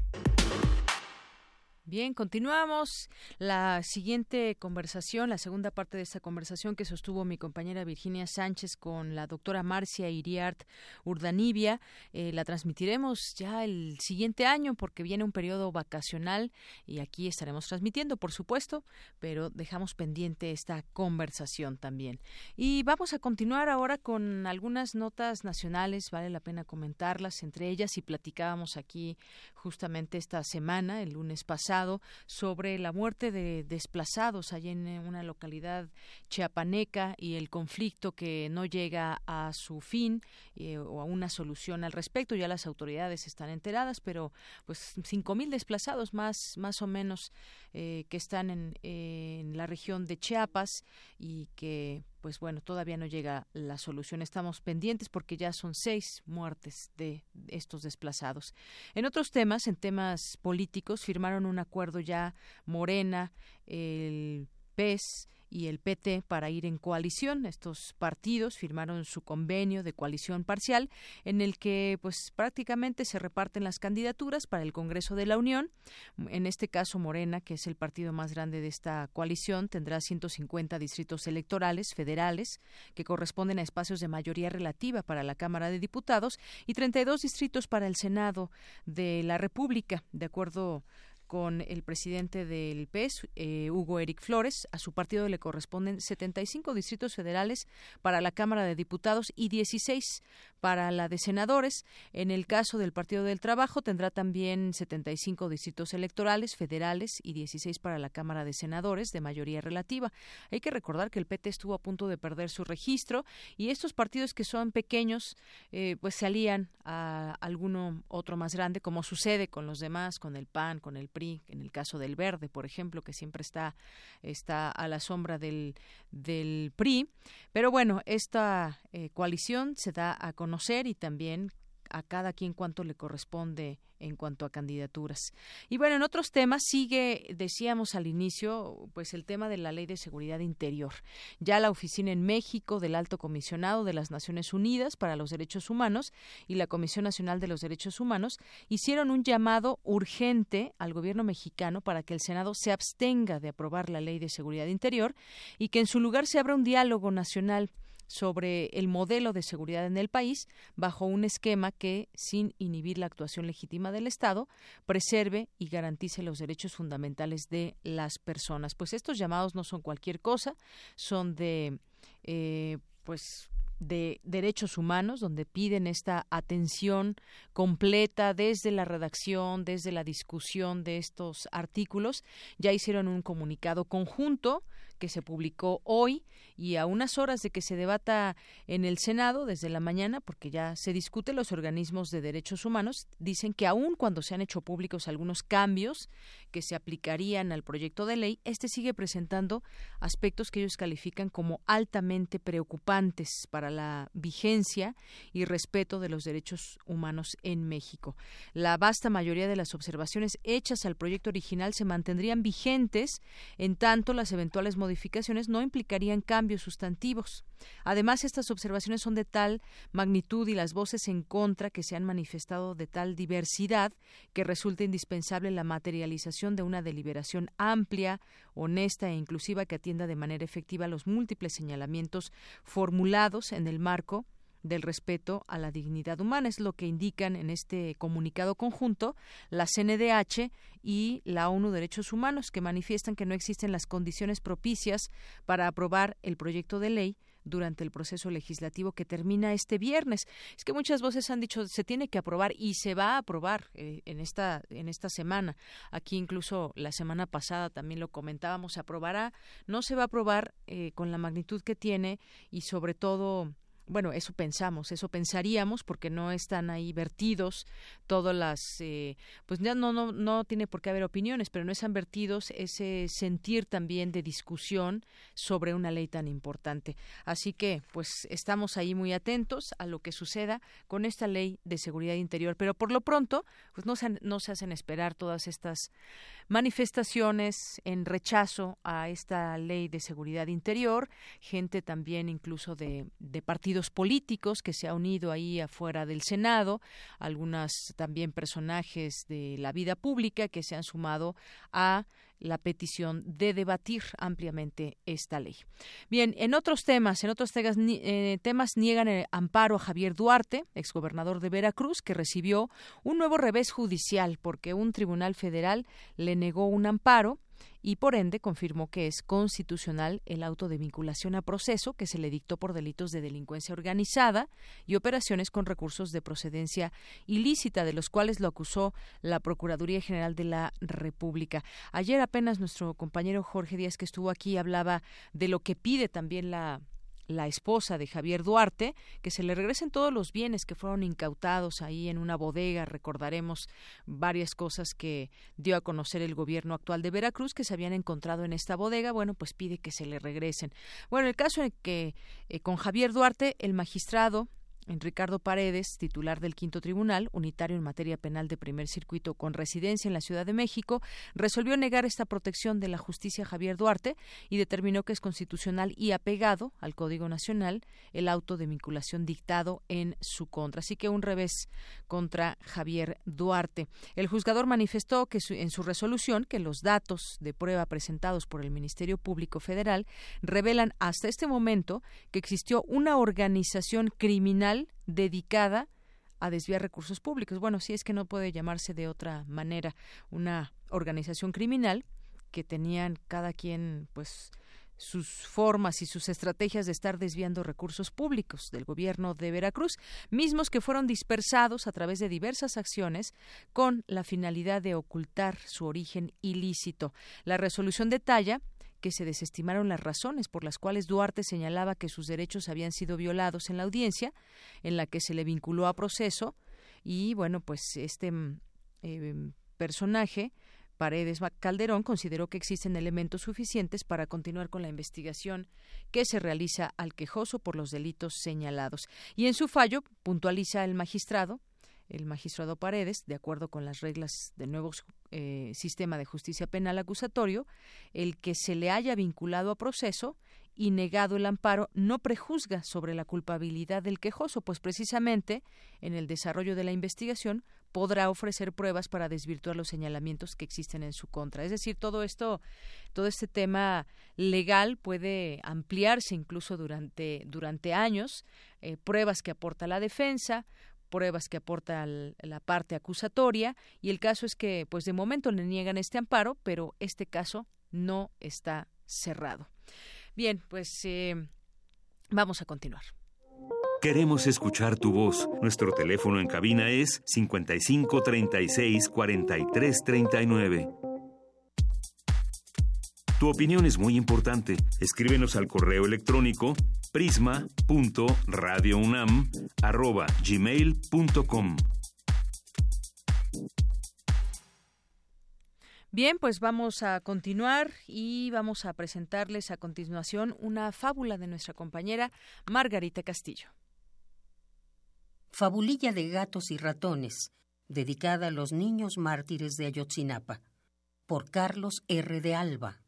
Bien, continuamos. La siguiente conversación, la segunda parte de esta conversación que sostuvo mi compañera Virginia Sánchez con la doctora Marcia Iriart Urdanibia, eh, la transmitiremos ya el siguiente año porque viene un periodo vacacional y aquí estaremos transmitiendo, por supuesto, pero dejamos pendiente esta conversación también. Y vamos a continuar ahora con algunas notas nacionales, vale la pena comentarlas, entre ellas, y platicábamos aquí justamente esta semana, el lunes pasado, sobre la muerte de desplazados allá en una localidad chiapaneca y el conflicto que no llega a su fin eh, o a una solución al respecto. Ya las autoridades están enteradas, pero pues cinco mil desplazados más más o menos eh, que están en la región de Chiapas y que pues bueno, todavía no llega la solución. Estamos pendientes porque ya son seis muertes de estos desplazados. En otros temas, en temas políticos, firmaron un acuerdo ya Morena, el PES, y el PT para ir en coalición. Estos partidos firmaron su convenio de coalición parcial en el que pues prácticamente se reparten las candidaturas para el Congreso de la Unión. En este caso Morena, que es el partido más grande de esta coalición, tendrá 150 distritos electorales federales que corresponden a espacios de mayoría relativa para la Cámara de Diputados y 32 distritos para el Senado de la República, de acuerdo con el presidente del PES, eh, Hugo Eric Flores. A su partido le corresponden 75 distritos federales para la Cámara de Diputados y 16 para la de senadores. En el caso del Partido del Trabajo tendrá también 75 distritos electorales federales y 16 para la Cámara de Senadores de mayoría relativa. Hay que recordar que el PT estuvo a punto de perder su registro y estos partidos que son pequeños eh, pues se alían a alguno otro más grande como sucede con los demás, con el PAN, con el PRI en el caso del Verde, por ejemplo, que siempre está, está a la sombra del, del PRI. Pero bueno, esta eh, coalición se da a conocer y también a cada quien cuanto le corresponde en cuanto a candidaturas. Y bueno, en otros temas sigue, decíamos al inicio, pues el tema de la Ley de Seguridad Interior. Ya la Oficina en México del Alto Comisionado de las Naciones Unidas para los Derechos Humanos y la Comisión Nacional de los Derechos Humanos hicieron un llamado urgente al gobierno mexicano para que el Senado se abstenga de aprobar la Ley de Seguridad Interior y que en su lugar se abra un diálogo nacional sobre el modelo de seguridad en el país bajo un esquema que, sin inhibir la actuación legítima del Estado, preserve y garantice los derechos fundamentales de las personas. Pues estos llamados no son cualquier cosa, son de eh, pues de derechos humanos, donde piden esta atención completa desde la redacción, desde la discusión de estos artículos. Ya hicieron un comunicado conjunto que se publicó hoy y a unas horas de que se debata en el Senado desde la mañana, porque ya se discute, los organismos de derechos humanos dicen que aun cuando se han hecho públicos algunos cambios que se aplicarían al proyecto de ley, este sigue presentando aspectos que ellos califican como altamente preocupantes para la vigencia y respeto de los derechos humanos en México. La vasta mayoría de las observaciones hechas al proyecto original se mantendrían vigentes, en tanto las eventuales modificaciones no implicarían cambios sustantivos. Además, estas observaciones son de tal magnitud y las voces en contra que se han manifestado de tal diversidad que resulta indispensable la materialización de una deliberación amplia, honesta e inclusiva que atienda de manera efectiva los múltiples señalamientos formulados en el marco del respeto a la dignidad humana. Es lo que indican en este comunicado conjunto la CNDH y la ONU Derechos Humanos, que manifiestan que no existen las condiciones propicias para aprobar el proyecto de ley durante el proceso legislativo que termina este viernes. Es que muchas voces han dicho se tiene que aprobar y se va a aprobar eh, en esta en esta semana. Aquí incluso la semana pasada también lo comentábamos, se aprobará, no se va a aprobar eh, con la magnitud que tiene y sobre todo bueno, eso pensamos, eso pensaríamos, porque no están ahí vertidos todas las, eh, pues ya no, no, no tiene por qué haber opiniones, pero no están vertidos ese sentir también de discusión sobre una ley tan importante. Así que, pues estamos ahí muy atentos a lo que suceda con esta ley de seguridad interior, pero por lo pronto, pues no se, no se hacen esperar todas estas manifestaciones en rechazo a esta ley de seguridad interior, gente también incluso de, de partidos políticos que se ha unido ahí afuera del Senado, algunas también personajes de la vida pública que se han sumado a la petición de debatir ampliamente esta ley. Bien, en otros temas, en otros temas, eh, temas niegan el amparo a Javier Duarte, exgobernador de Veracruz, que recibió un nuevo revés judicial porque un tribunal federal le negó un amparo y por ende confirmó que es constitucional el auto de vinculación a proceso que se le dictó por delitos de delincuencia organizada y operaciones con recursos de procedencia ilícita, de los cuales lo acusó la Procuraduría General de la República. Ayer apenas nuestro compañero Jorge Díaz, que estuvo aquí, hablaba de lo que pide también la la esposa de Javier Duarte, que se le regresen todos los bienes que fueron incautados ahí en una bodega. Recordaremos varias cosas que dio a conocer el gobierno actual de Veracruz que se habían encontrado en esta bodega. Bueno, pues pide que se le regresen. Bueno, el caso en que eh, con Javier Duarte, el magistrado Ricardo Paredes, titular del Quinto Tribunal, unitario en materia penal de primer circuito con residencia en la Ciudad de México, resolvió negar esta protección de la justicia Javier Duarte y determinó que es constitucional y apegado al Código Nacional el auto de vinculación dictado en su contra. Así que un revés contra Javier Duarte. El juzgador manifestó que en su resolución que los datos de prueba presentados por el Ministerio Público Federal revelan hasta este momento que existió una organización criminal dedicada a desviar recursos públicos. Bueno, si es que no puede llamarse de otra manera una organización criminal que tenían cada quien pues sus formas y sus estrategias de estar desviando recursos públicos del gobierno de Veracruz, mismos que fueron dispersados a través de diversas acciones con la finalidad de ocultar su origen ilícito. La resolución detalla que se desestimaron las razones por las cuales Duarte señalaba que sus derechos habían sido violados en la audiencia, en la que se le vinculó a proceso, y bueno, pues este mm, eh, personaje Paredes Calderón consideró que existen elementos suficientes para continuar con la investigación que se realiza al quejoso por los delitos señalados. Y en su fallo puntualiza el magistrado el magistrado Paredes, de acuerdo con las reglas del nuevo eh, sistema de justicia penal acusatorio, el que se le haya vinculado a proceso y negado el amparo no prejuzga sobre la culpabilidad del quejoso, pues precisamente en el desarrollo de la investigación podrá ofrecer pruebas para desvirtuar los señalamientos que existen en su contra. Es decir, todo esto, todo este tema legal puede ampliarse incluso durante, durante años, eh, pruebas que aporta la defensa, pruebas que aporta la parte acusatoria y el caso es que pues de momento le niegan este amparo, pero este caso no está cerrado. Bien, pues eh, vamos a continuar. Queremos escuchar tu voz. Nuestro teléfono en cabina es 55 36 43 39. Tu opinión es muy importante. Escríbenos al correo electrónico prisma.radiounam@gmail.com. Bien, pues vamos a continuar y vamos a presentarles a continuación una fábula de nuestra compañera Margarita Castillo. Fabulilla de gatos y ratones, dedicada a los niños mártires de Ayotzinapa, por Carlos R. de Alba.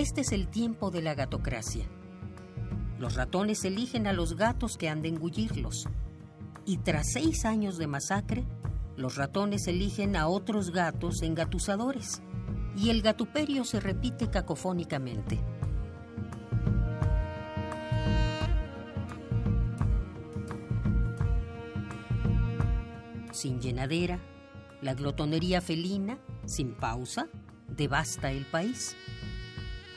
Este es el tiempo de la gatocracia los ratones eligen a los gatos que han de engullirlos. Y tras seis años de masacre, los ratones eligen a otros gatos engatusadores. Y el gatuperio se repite cacofónicamente. Sin llenadera, la glotonería felina, sin pausa, devasta el país.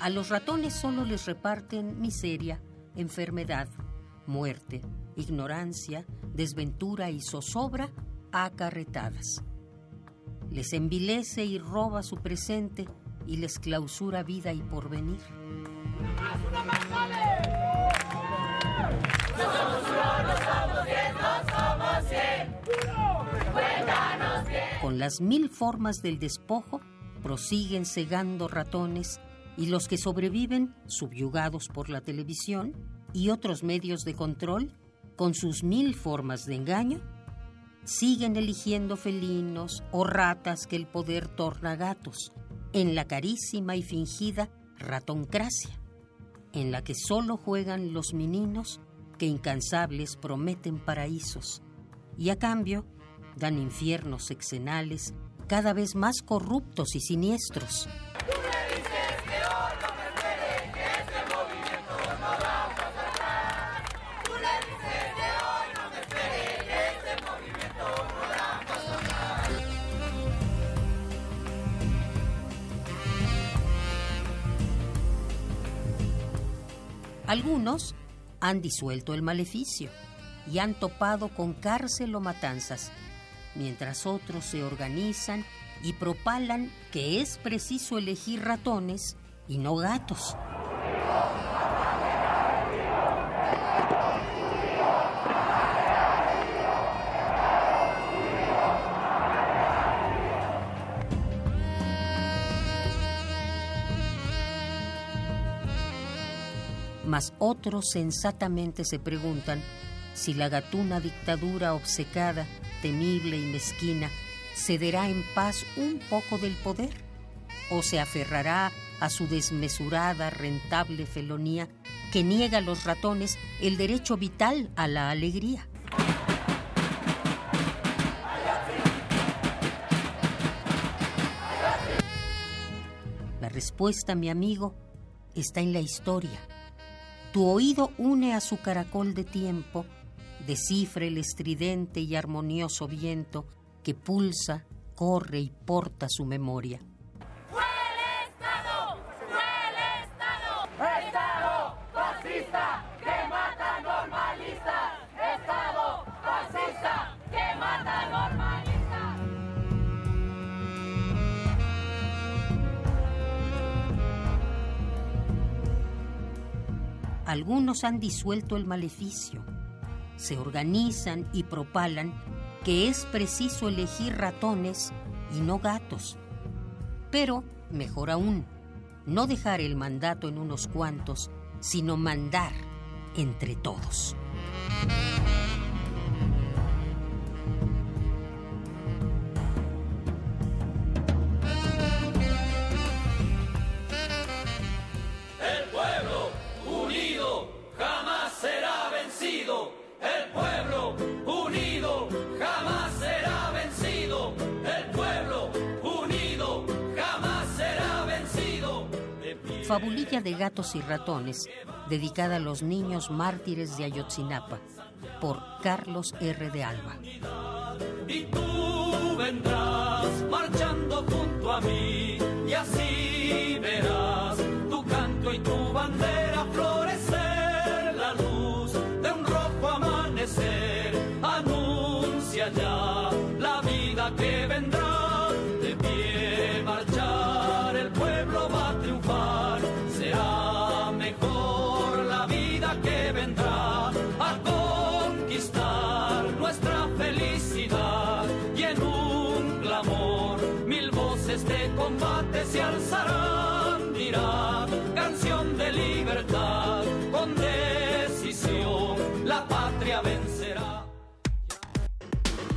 A los ratones solo les reparten miseria, enfermedad, muerte, ignorancia, desventura y zozobra acarretadas. Les envilece y roba su presente y les clausura vida y porvenir. Con las mil formas del despojo, prosiguen cegando ratones y los que sobreviven, subyugados por la televisión y otros medios de control, con sus mil formas de engaño, siguen eligiendo felinos o ratas que el poder torna gatos, en la carísima y fingida ratoncracia, en la que solo juegan los meninos que incansables prometen paraísos, y a cambio dan infiernos sexenales cada vez más corruptos y siniestros. Algunos han disuelto el maleficio y han topado con cárcel o matanzas, mientras otros se organizan y propalan que es preciso elegir ratones y no gatos. Mas otros sensatamente se preguntan si la gatuna dictadura obcecada, temible y mezquina cederá en paz un poco del poder o se aferrará a su desmesurada, rentable felonía que niega a los ratones el derecho vital a la alegría. La respuesta, mi amigo, está en la historia tu oído une a su caracol de tiempo, descifra el estridente y armonioso viento que pulsa, corre y porta su memoria. Algunos han disuelto el maleficio, se organizan y propalan que es preciso elegir ratones y no gatos. Pero, mejor aún, no dejar el mandato en unos cuantos, sino mandar entre todos. Fabulilla de gatos y ratones, dedicada a los niños mártires de Ayotzinapa, por Carlos R. de Alba. Y tú vendrás marchando junto a mí, y así verás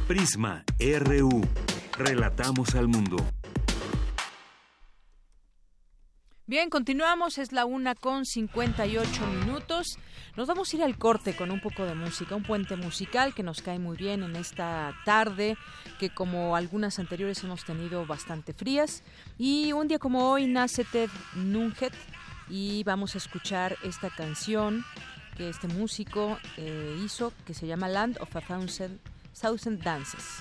Prisma RU. Relatamos al mundo. Bien, continuamos, es la una con 58 minutos. Nos vamos a ir al corte con un poco de música, un puente musical que nos cae muy bien en esta tarde, que como algunas anteriores hemos tenido bastante frías. Y un día como hoy nace Ted Nugent y vamos a escuchar esta canción que este músico eh, hizo, que se llama Land of a Thousand, Thousand Dances.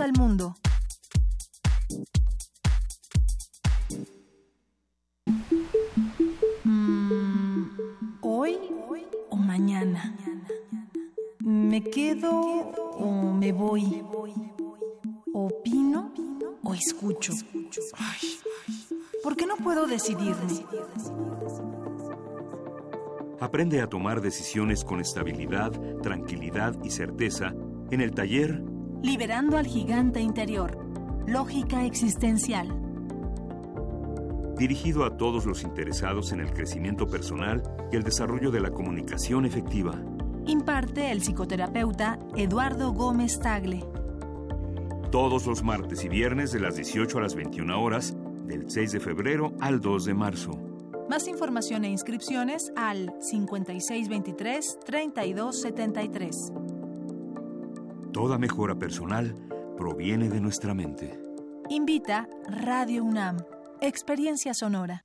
Al mundo. Mm, ¿Hoy o mañana? ¿Me quedo o me voy? ¿Opino o escucho? ¿Por qué no puedo decidirme? Aprende a tomar decisiones con estabilidad, tranquilidad y certeza en el taller Liberando al gigante interior. Lógica existencial. dirigido a todos los interesados en el crecimiento personal y el desarrollo de la comunicación efectiva. Imparte el psicoterapeuta Eduardo Gómez Tagle. Todos los martes y viernes de las 18 a las 21 horas, del 6 de febrero al 2 de marzo. Más información e inscripciones al 5623-3273. Toda mejora personal proviene de nuestra mente. Invita Radio UNAM. Experiencia sonora.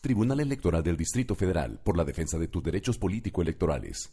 Tribunal Electoral del Distrito Federal por la defensa de tus derechos político-electorales.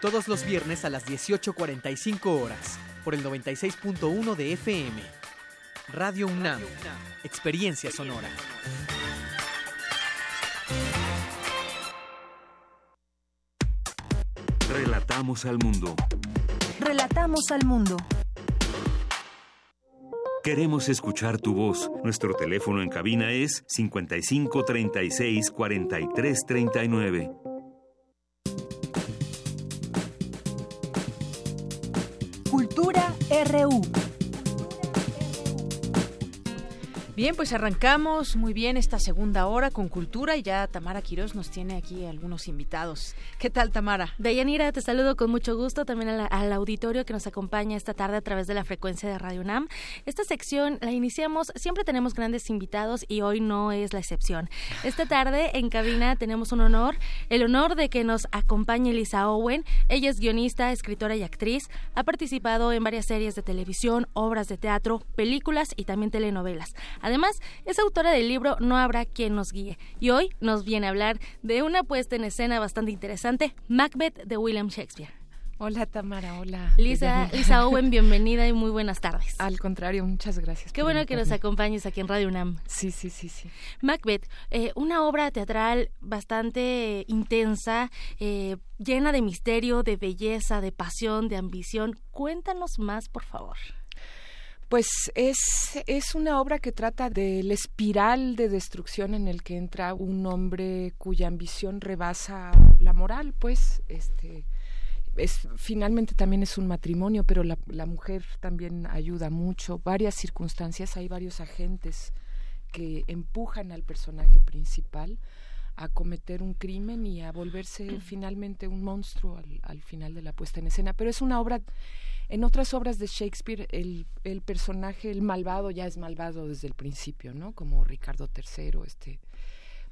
Todos los viernes a las 18.45 horas, por el 96.1 de FM. Radio UNAM, experiencia sonora. Relatamos al mundo. Relatamos al mundo. Queremos escuchar tu voz. Nuestro teléfono en cabina es 55 36 43 39. RU. Bien, pues arrancamos muy bien esta segunda hora con cultura y ya Tamara Quiroz nos tiene aquí algunos invitados. ¿Qué tal, Tamara? Deyanira, te saludo con mucho gusto también al, auditorio que nos acompaña esta tarde a través de la frecuencia de Radio UNAM. Esta sección la iniciamos, siempre tenemos grandes invitados y hoy no es la excepción. Esta tarde en cabina tenemos un honor, el honor de que nos acompañe Lisa Owen. Ella es guionista, escritora y actriz. Ha participado en varias series de televisión, obras de teatro, películas y también telenovelas. Además, es autora del libro No habrá quien nos guíe y hoy nos viene a hablar de una puesta en escena bastante interesante, Macbeth de William Shakespeare. Hola Tamara, hola. Lisa, Lisa Owen, [LAUGHS] bienvenida y muy buenas tardes. Al contrario, muchas gracias. Qué bueno que nos acompañes aquí en Radio UNAM. Sí, sí, sí, sí. Macbeth, eh, una obra teatral bastante intensa, eh, llena de misterio, de belleza, de pasión, de ambición. Cuéntanos más, por favor. Pues es, es una obra que trata del espiral de destrucción en el que entra un hombre cuya ambición rebasa la moral, pues, este, es, finalmente también es un matrimonio, pero la, la mujer también ayuda mucho. Varias circunstancias, hay varios agentes que empujan al personaje principal a cometer un crimen y a volverse finalmente un monstruo al, al final de la puesta en escena. Pero es una obra en otras obras de Shakespeare, el, el, personaje, el malvado, ya es malvado desde el principio, ¿no? Como Ricardo III, este.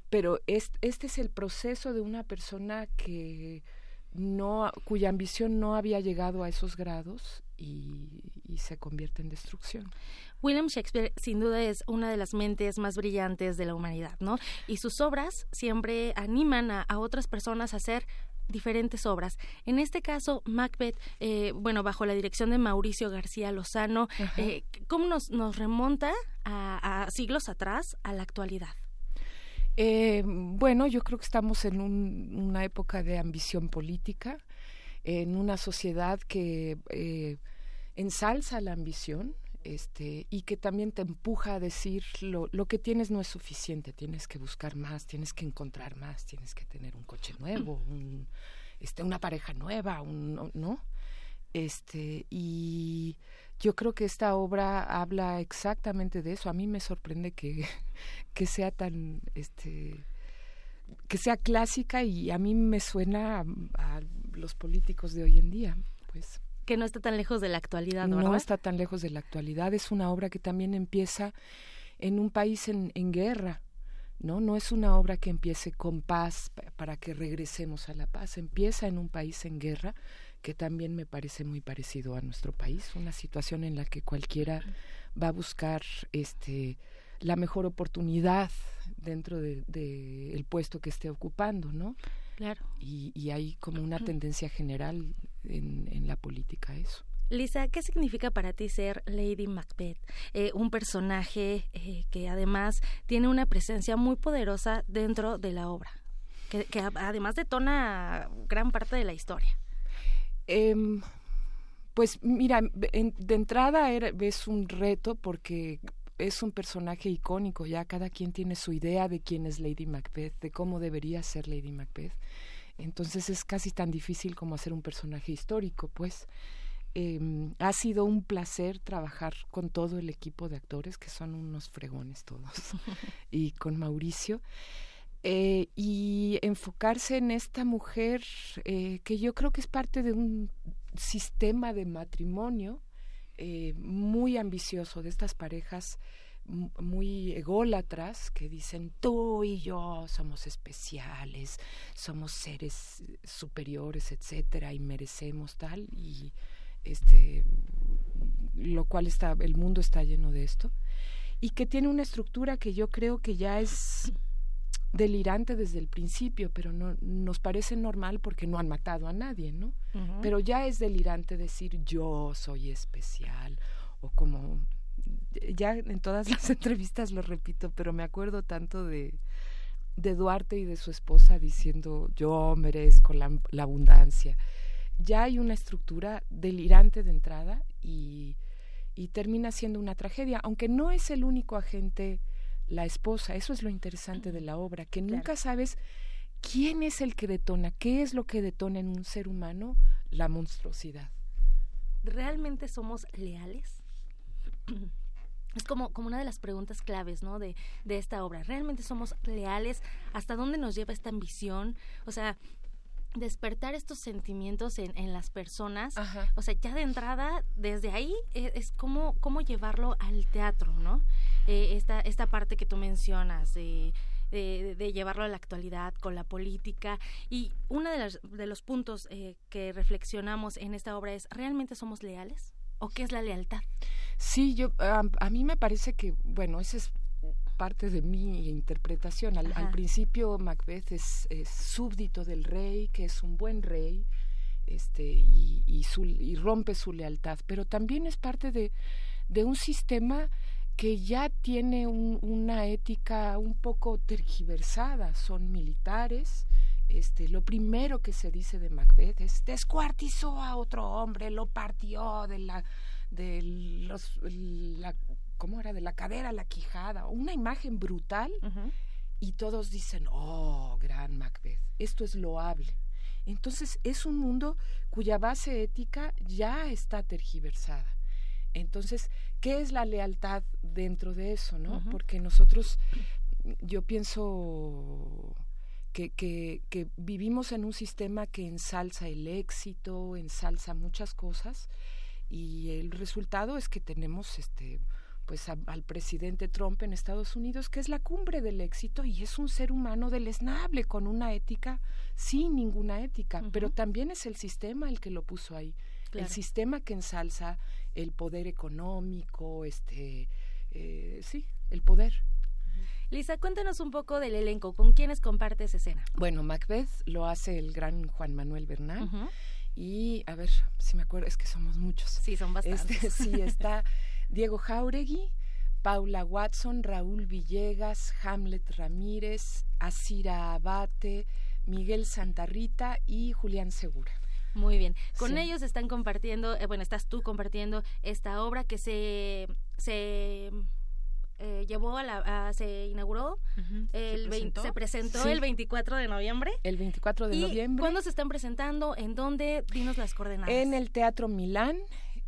Pero este, este es el proceso de una persona que no, cuya ambición no había llegado a esos grados y, y se convierte en destrucción. William Shakespeare sin duda es una de las mentes más brillantes de la humanidad, ¿no? Y sus obras siempre animan a, a otras personas a hacer diferentes obras. En este caso, Macbeth, eh, bueno, bajo la dirección de Mauricio García Lozano, eh, ¿cómo nos, nos remonta a, a, siglos atrás a la actualidad? Eh, bueno, yo creo que estamos en un, una época de ambición política, en una sociedad que ensalza la ambición, este, y que también te empuja a decir lo, lo, que tienes no es suficiente, tienes que buscar más, tienes que encontrar más, tienes que tener un coche nuevo, un, este, una pareja nueva, un, ¿no? Este, y yo creo que esta obra habla exactamente de eso. A mí me sorprende que, [LAUGHS] que sea tan, este, que sea clásica y a mí me suena a, a los políticos de hoy en día, pues que no está tan lejos de la actualidad, ¿verdad? No está tan lejos de la actualidad. Es una obra que también empieza en un país en, en guerra, ¿no? No es una obra que empiece con paz para que regresemos a la paz. Empieza en un país en guerra que también me parece muy parecido a nuestro país, una situación en la que cualquiera va a buscar este la mejor oportunidad dentro del de, de puesto que esté ocupando, ¿no? Claro. Y, y hay como una tendencia general en, en, la política eso. Lisa, ¿qué significa para ti ser Lady Macbeth? Eh, un personaje eh, que además tiene una presencia muy poderosa dentro de la obra, que, que además detona gran parte de la historia. Eh, pues mira, en, de entrada era, es un reto porque es un personaje icónico, ya cada quien tiene su idea de quién es Lady Macbeth, de cómo debería ser Lady Macbeth. Entonces es casi tan difícil como hacer un personaje histórico, pues. Eh, ha sido un placer trabajar con todo el equipo de actores, que son unos fregones todos, [LAUGHS] y con Mauricio. Eh, y enfocarse en esta mujer eh, que yo creo que es parte de un sistema de matrimonio eh, muy ambicioso de estas parejas muy ególatras que dicen tú y yo somos especiales, somos seres superiores, etcétera, y merecemos tal y este lo cual está el mundo está lleno de esto y que tiene una estructura que yo creo que ya es delirante desde el principio, pero no nos parece normal porque no han matado a nadie, ¿no? Uh -huh. Pero ya es delirante decir yo soy especial o como ya en todas las [LAUGHS] entrevistas lo repito, pero me acuerdo tanto de, de Duarte y de su esposa diciendo yo merezco la, la abundancia. Ya hay una estructura delirante de entrada y, y termina siendo una tragedia, aunque no es el único agente la esposa, eso es lo interesante de la obra, que nunca sabes quién es el que detona, qué es lo que detona en un ser humano la monstruosidad. ¿Realmente somos leales? [CLEARS THROAT] Es como, como una de las preguntas claves, ¿no? De, de esta obra. ¿Realmente somos leales? ¿Hasta dónde nos lleva esta ambición? O sea, despertar estos sentimientos en, en las personas. O sea, ya de entrada, desde ahí, es, es como, cómo llevarlo al teatro, ¿no? Eh, esta, esta parte que tú mencionas de, de, de, llevarlo a la actualidad con la política. Y uno de, las, de los puntos eh, que reflexionamos en esta obra es, ¿realmente somos leales? ¿O qué es la lealtad? Sí, yo a, a mí me parece que, bueno, ese es parte de mi interpretación. Al, al principio Macbeth es, es, súbdito del rey, que es un buen rey, este, y, y, su, y rompe su lealtad, pero también es parte de, de un sistema que ya tiene un, una ética un poco tergiversada. Son militares. Este, lo primero que se dice de Macbeth es descuartizó a otro hombre, lo partió de la de los la ¿cómo era? De la cadera a la quijada, una imagen brutal uh -huh. y todos dicen, oh, gran Macbeth, esto es loable. Entonces es un mundo cuya base ética ya está tergiversada. Entonces, ¿qué es la lealtad dentro de eso, no? Uh -huh. Porque nosotros, yo pienso que, que, que vivimos en un sistema que ensalza el éxito, ensalza muchas cosas, y el resultado es que tenemos este pues a, al presidente Trump en Estados Unidos, que es la cumbre del éxito y es un ser humano deleznable con una ética sin ninguna ética, uh -huh. pero también es el sistema el que lo puso ahí, claro. el sistema que ensalza el poder económico, este, eh, sí, el poder. Lisa, cuéntanos un poco del elenco, ¿con quiénes compartes escena? Bueno, Macbeth lo hace el gran Juan Manuel Bernal. Uh -huh. Y a ver, si me acuerdo, es que somos muchos. Sí, son bastantes. Este, sí, está [LAUGHS] Diego Jauregui, Paula Watson, Raúl Villegas, Hamlet Ramírez, Asira Abate, Miguel Santarrita y Julián Segura. Muy bien. Con sí. ellos están compartiendo, eh, bueno, estás tú compartiendo esta obra que se, se eh, llevó a la, a, se inauguró, uh -huh. el se presentó, se presentó sí. el 24 de noviembre. El 24 de ¿Y noviembre. ¿Cuándo se están presentando? ¿En dónde? Dinos las coordenadas. En el Teatro Milán,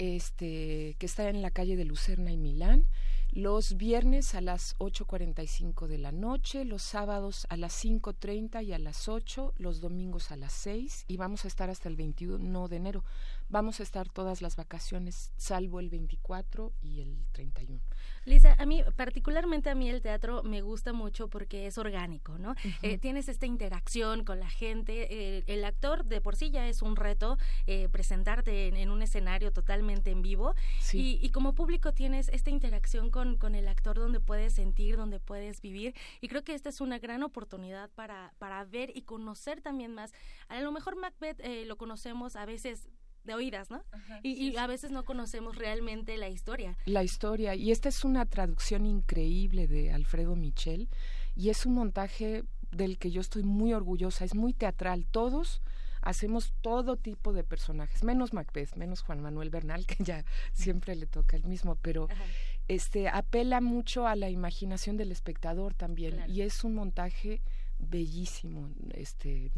este, que está en la calle de Lucerna y Milán los viernes a las 8.45 de la noche, los sábados a las 5.30 y a las 8, los domingos a las 6 y vamos a estar hasta el 21 de enero. Vamos a estar todas las vacaciones, salvo el 24 y el 31. Lisa, a mí, particularmente a mí el teatro me gusta mucho porque es orgánico, ¿no? Uh -huh. eh, tienes esta interacción con la gente. Eh, el actor de por sí ya es un reto eh, presentarte en, en, un escenario totalmente en vivo. Sí. Y, y, como público tienes esta interacción con, con el actor donde puedes sentir, donde puedes vivir. Y creo que esta es una gran oportunidad para, para ver y conocer también más. A lo mejor Macbeth eh, lo conocemos a veces de oídas, ¿no? Ajá, y, sí, y, a veces no conocemos realmente la historia. La historia, y esta es una traducción increíble de Alfredo Michel, y es un montaje del que yo estoy muy orgullosa, es muy teatral, todos hacemos todo tipo de personajes, menos Macbeth, menos Juan Manuel Bernal, [LAUGHS] que ya siempre le toca el mismo, pero Ajá. este apela mucho a la imaginación del espectador también, claro. y es un montaje bellísimo, este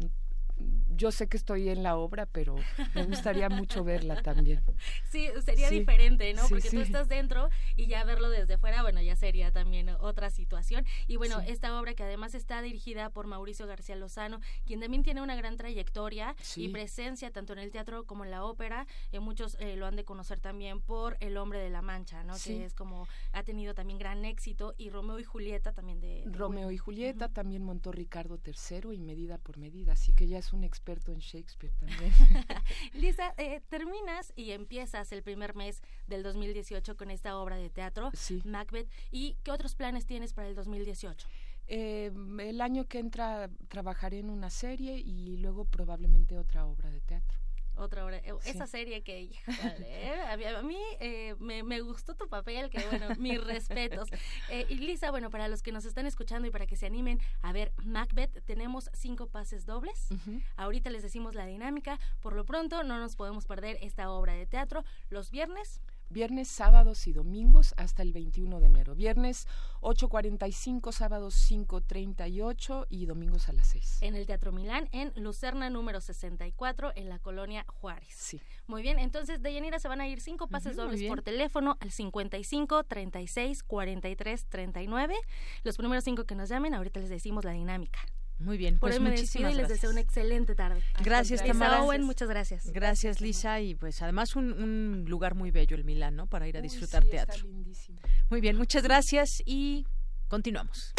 yo sé que estoy en la obra, pero me gustaría mucho verla también. [LAUGHS] Sí, sería sí. diferente, ¿no? Sí, Porque sí. tú estás dentro y ya verlo desde fuera, bueno, ya sería también otra situación. Y bueno, esta obra que además está dirigida por Mauricio García Lozano, quien también tiene una gran trayectoria y presencia tanto en el teatro como en la ópera. Eh, muchos eh, lo han de conocer también por El Hombre de la Mancha, ¿no? Que es como, ha tenido también gran éxito. Y Romeo y Julieta también de... de Romeo y Julieta, uh -huh. también montó Ricardo III y Medida por Medida, así que ya es un experto en Shakespeare también. [LAUGHS] Lisa, eh, terminas y empiezas el primer mes del 2018 con esta obra de teatro, sí. Macbeth. ¿Y qué otros planes tienes para el 2018? Eh, el año que entra trabajaré en una serie y luego probablemente otra obra de teatro. Otra obra. eh, Esa serie que, [LAUGHS] híjole, [LAUGHS] eh, a mí eh, me, me gustó tu papel, que bueno, mis [LAUGHS] respetos. Eh, y Lisa, bueno, para los que nos están escuchando y para que se animen a ver Macbeth, tenemos cinco pases dobles. Ahorita les decimos la dinámica. Por lo pronto, no nos podemos perder esta obra de teatro los viernes. Viernes, sábados y domingos hasta el 21 de enero. Viernes 8.45, sábados 5.38 y domingos a las 6. En el Teatro Milán, en Lucerna número 64, en la colonia Juárez. Sí. Muy bien, entonces de Yanira se van a ir cinco pases dobles por teléfono al 55 36 43 39. Los primeros cinco que nos llamen, ahorita les decimos la dinámica. Muy bien, Por pues me despido muchísimas y les gracias. deseo una excelente tarde. Gracias, Lisa Tamara. Owen, muchas gracias. Gracias, Lisa. Y pues además un, un lugar muy bello, el Milán, ¿no? Para ir a Uy, disfrutar sí, está teatro. lindísimo. Muy bien, muchas gracias y continuamos.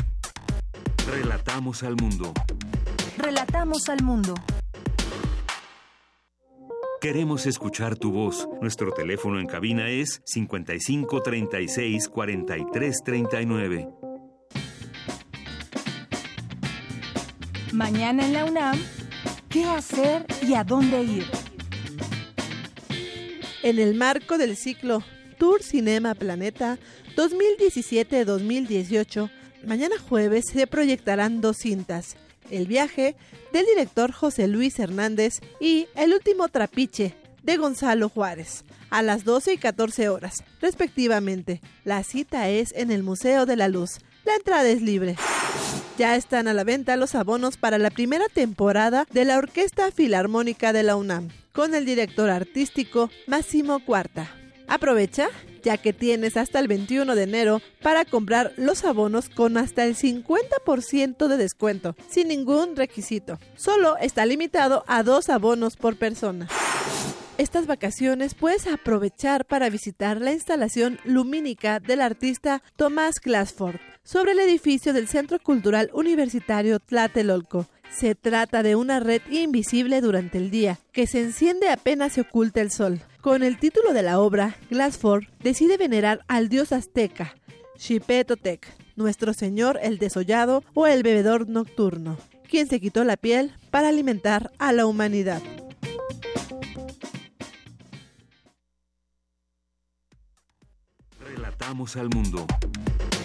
Relatamos al mundo. Relatamos al mundo. Queremos escuchar tu voz. Nuestro teléfono en cabina es 55 36 Mañana en la UNAM, ¿qué hacer y a dónde ir? En el marco del ciclo Tour Cinema Planeta 2017-2018, mañana jueves se proyectarán dos cintas. El viaje del director José Luis Hernández y El último trapiche de Gonzalo Juárez a las 12 y 14 horas, respectivamente. La cita es en el Museo de la Luz. La entrada es libre. Ya están a la venta los abonos para la primera temporada de la Orquesta Filarmónica de la UNAM, con el director artístico Máximo Cuarta. Aprovecha, ya que tienes hasta el 21 de enero para comprar los abonos con hasta el 50% de descuento, sin ningún requisito. Solo está limitado a dos abonos por persona. Estas vacaciones puedes aprovechar para visitar la instalación lumínica del artista Tomás Glassford sobre el edificio del Centro Cultural Universitario Tlatelolco. Se trata de una red invisible durante el día que se enciende apenas se oculta el sol. Con el título de la obra, Glassford decide venerar al dios azteca, Xipetotec, nuestro señor el desollado o el bebedor nocturno, quien se quitó la piel para alimentar a la humanidad. Relatamos al mundo.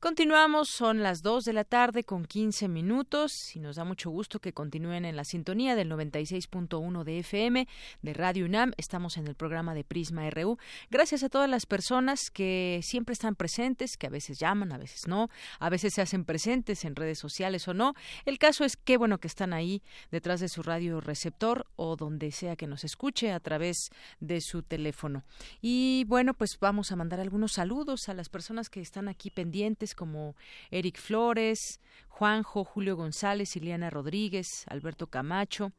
Continuamos, son las 2 de la tarde con 15 minutos y nos da mucho gusto que continúen en la sintonía del 96.1 de FM de Radio UNAM. Estamos en el programa de Prisma RU. Gracias a todas las personas que siempre están presentes, que a veces llaman, a veces no, a veces se hacen presentes en redes sociales o no. El caso es que bueno que están ahí detrás de su radio receptor o donde sea que nos escuche a través de su teléfono. Y bueno, pues vamos a mandar algunos saludos a las personas que están aquí pendientes como Eric Flores, Juanjo, Julio González, Ileana Rodríguez, Alberto Camacho,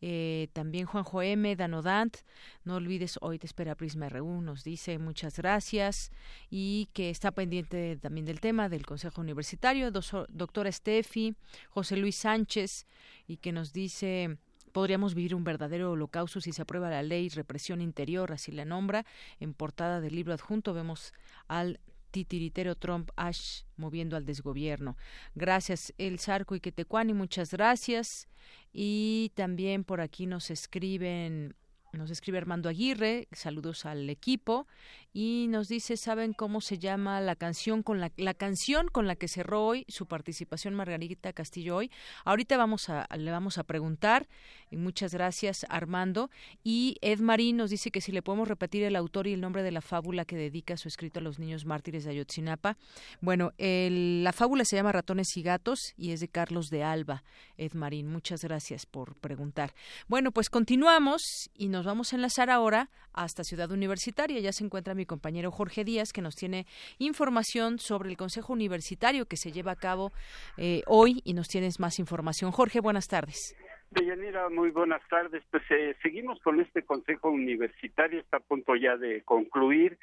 eh, también Juanjo M, Danodant, no olvides, hoy te espera Prisma RU, nos dice muchas gracias y que está pendiente también del tema del Consejo Universitario, doctora Steffi, José Luis Sánchez y que nos dice podríamos vivir un verdadero holocausto si se aprueba la ley represión interior, así la nombra. En portada del libro adjunto vemos al titiritero Trump Ash moviendo al desgobierno. Gracias, El Zarco y Quetecuani, muchas gracias. Y también por aquí nos escriben, nos escribe Armando Aguirre, saludos al equipo, y nos dice, ¿saben cómo se llama la canción con la, la canción con la que cerró hoy su participación Margarita Castillo hoy? Ahorita vamos a, le vamos a preguntar, y muchas gracias Armando. Y Ed Marín nos dice que si le podemos repetir el autor y el nombre de la fábula que dedica su escrito a los niños mártires de Ayotzinapa. Bueno, la fábula se llama Ratones y Gatos y es de Carlos de Alba. Ed Marín, muchas gracias por preguntar. Bueno, pues continuamos y nos vamos a enlazar ahora hasta Ciudad Universitaria. Ya se encuentra mi compañero Jorge Díaz que nos tiene información sobre el Consejo Universitario que se lleva a cabo eh, hoy y nos tienes más información. Jorge, buenas tardes. Deyanira, muy buenas tardes. Pues eh, seguimos con este Consejo Universitario, está a punto ya de concluir,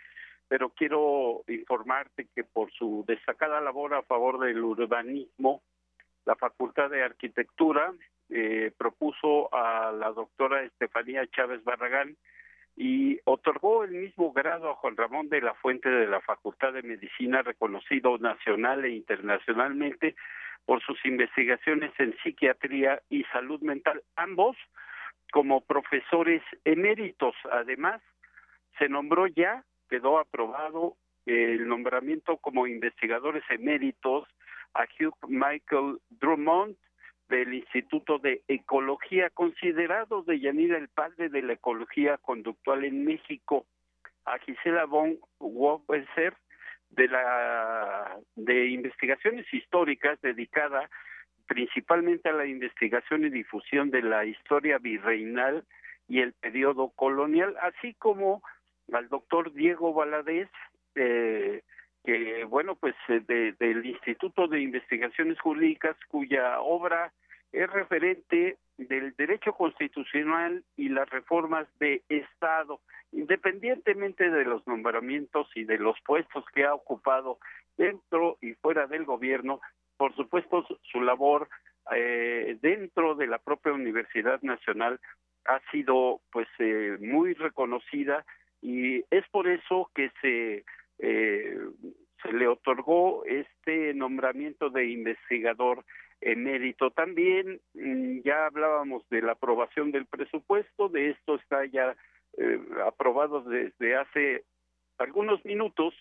pero quiero informarte que por su destacada labor a favor del urbanismo, la Facultad de Arquitectura eh, propuso a la doctora Estefanía Chávez Barragán y otorgó el mismo grado a Juan Ramón de la Fuente de la Facultad de Medicina, reconocido nacional e internacionalmente por sus investigaciones en psiquiatría y salud mental, ambos como profesores eméritos. Además, se nombró ya, quedó aprobado el nombramiento como investigadores eméritos a Hugh Michael Drummond del Instituto de Ecología, considerado de Yanira el padre de la ecología conductual en México, a Gisela von Wobbeser de la de investigaciones históricas dedicada principalmente a la investigación y difusión de la historia virreinal y el periodo colonial, así como al doctor Diego Valadez, eh, que bueno, pues eh, de, del Instituto de Investigaciones Jurídicas, cuya obra es referente del derecho constitucional y las reformas de Estado, independientemente de los nombramientos y de los puestos que ha ocupado dentro y fuera del gobierno, por supuesto su labor eh, dentro de la propia Universidad Nacional ha sido pues eh, muy reconocida y es por eso que se eh, se le otorgó este nombramiento de investigador emérito. También mm, ya hablábamos de la aprobación del presupuesto, de esto está ya eh, aprobado desde hace algunos minutos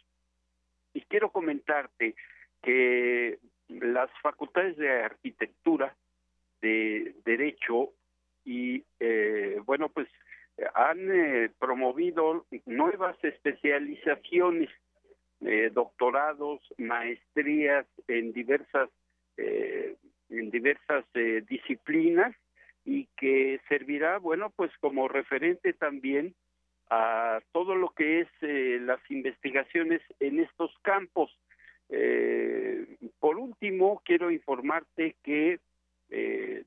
y quiero comentarte que las facultades de arquitectura, de derecho y eh, bueno pues han eh, promovido nuevas especializaciones, eh, doctorados, maestrías en diversas eh, en diversas eh, disciplinas y que servirá, bueno, pues como referente también a todo lo que es eh, las investigaciones en estos campos. por último, quiero informarte que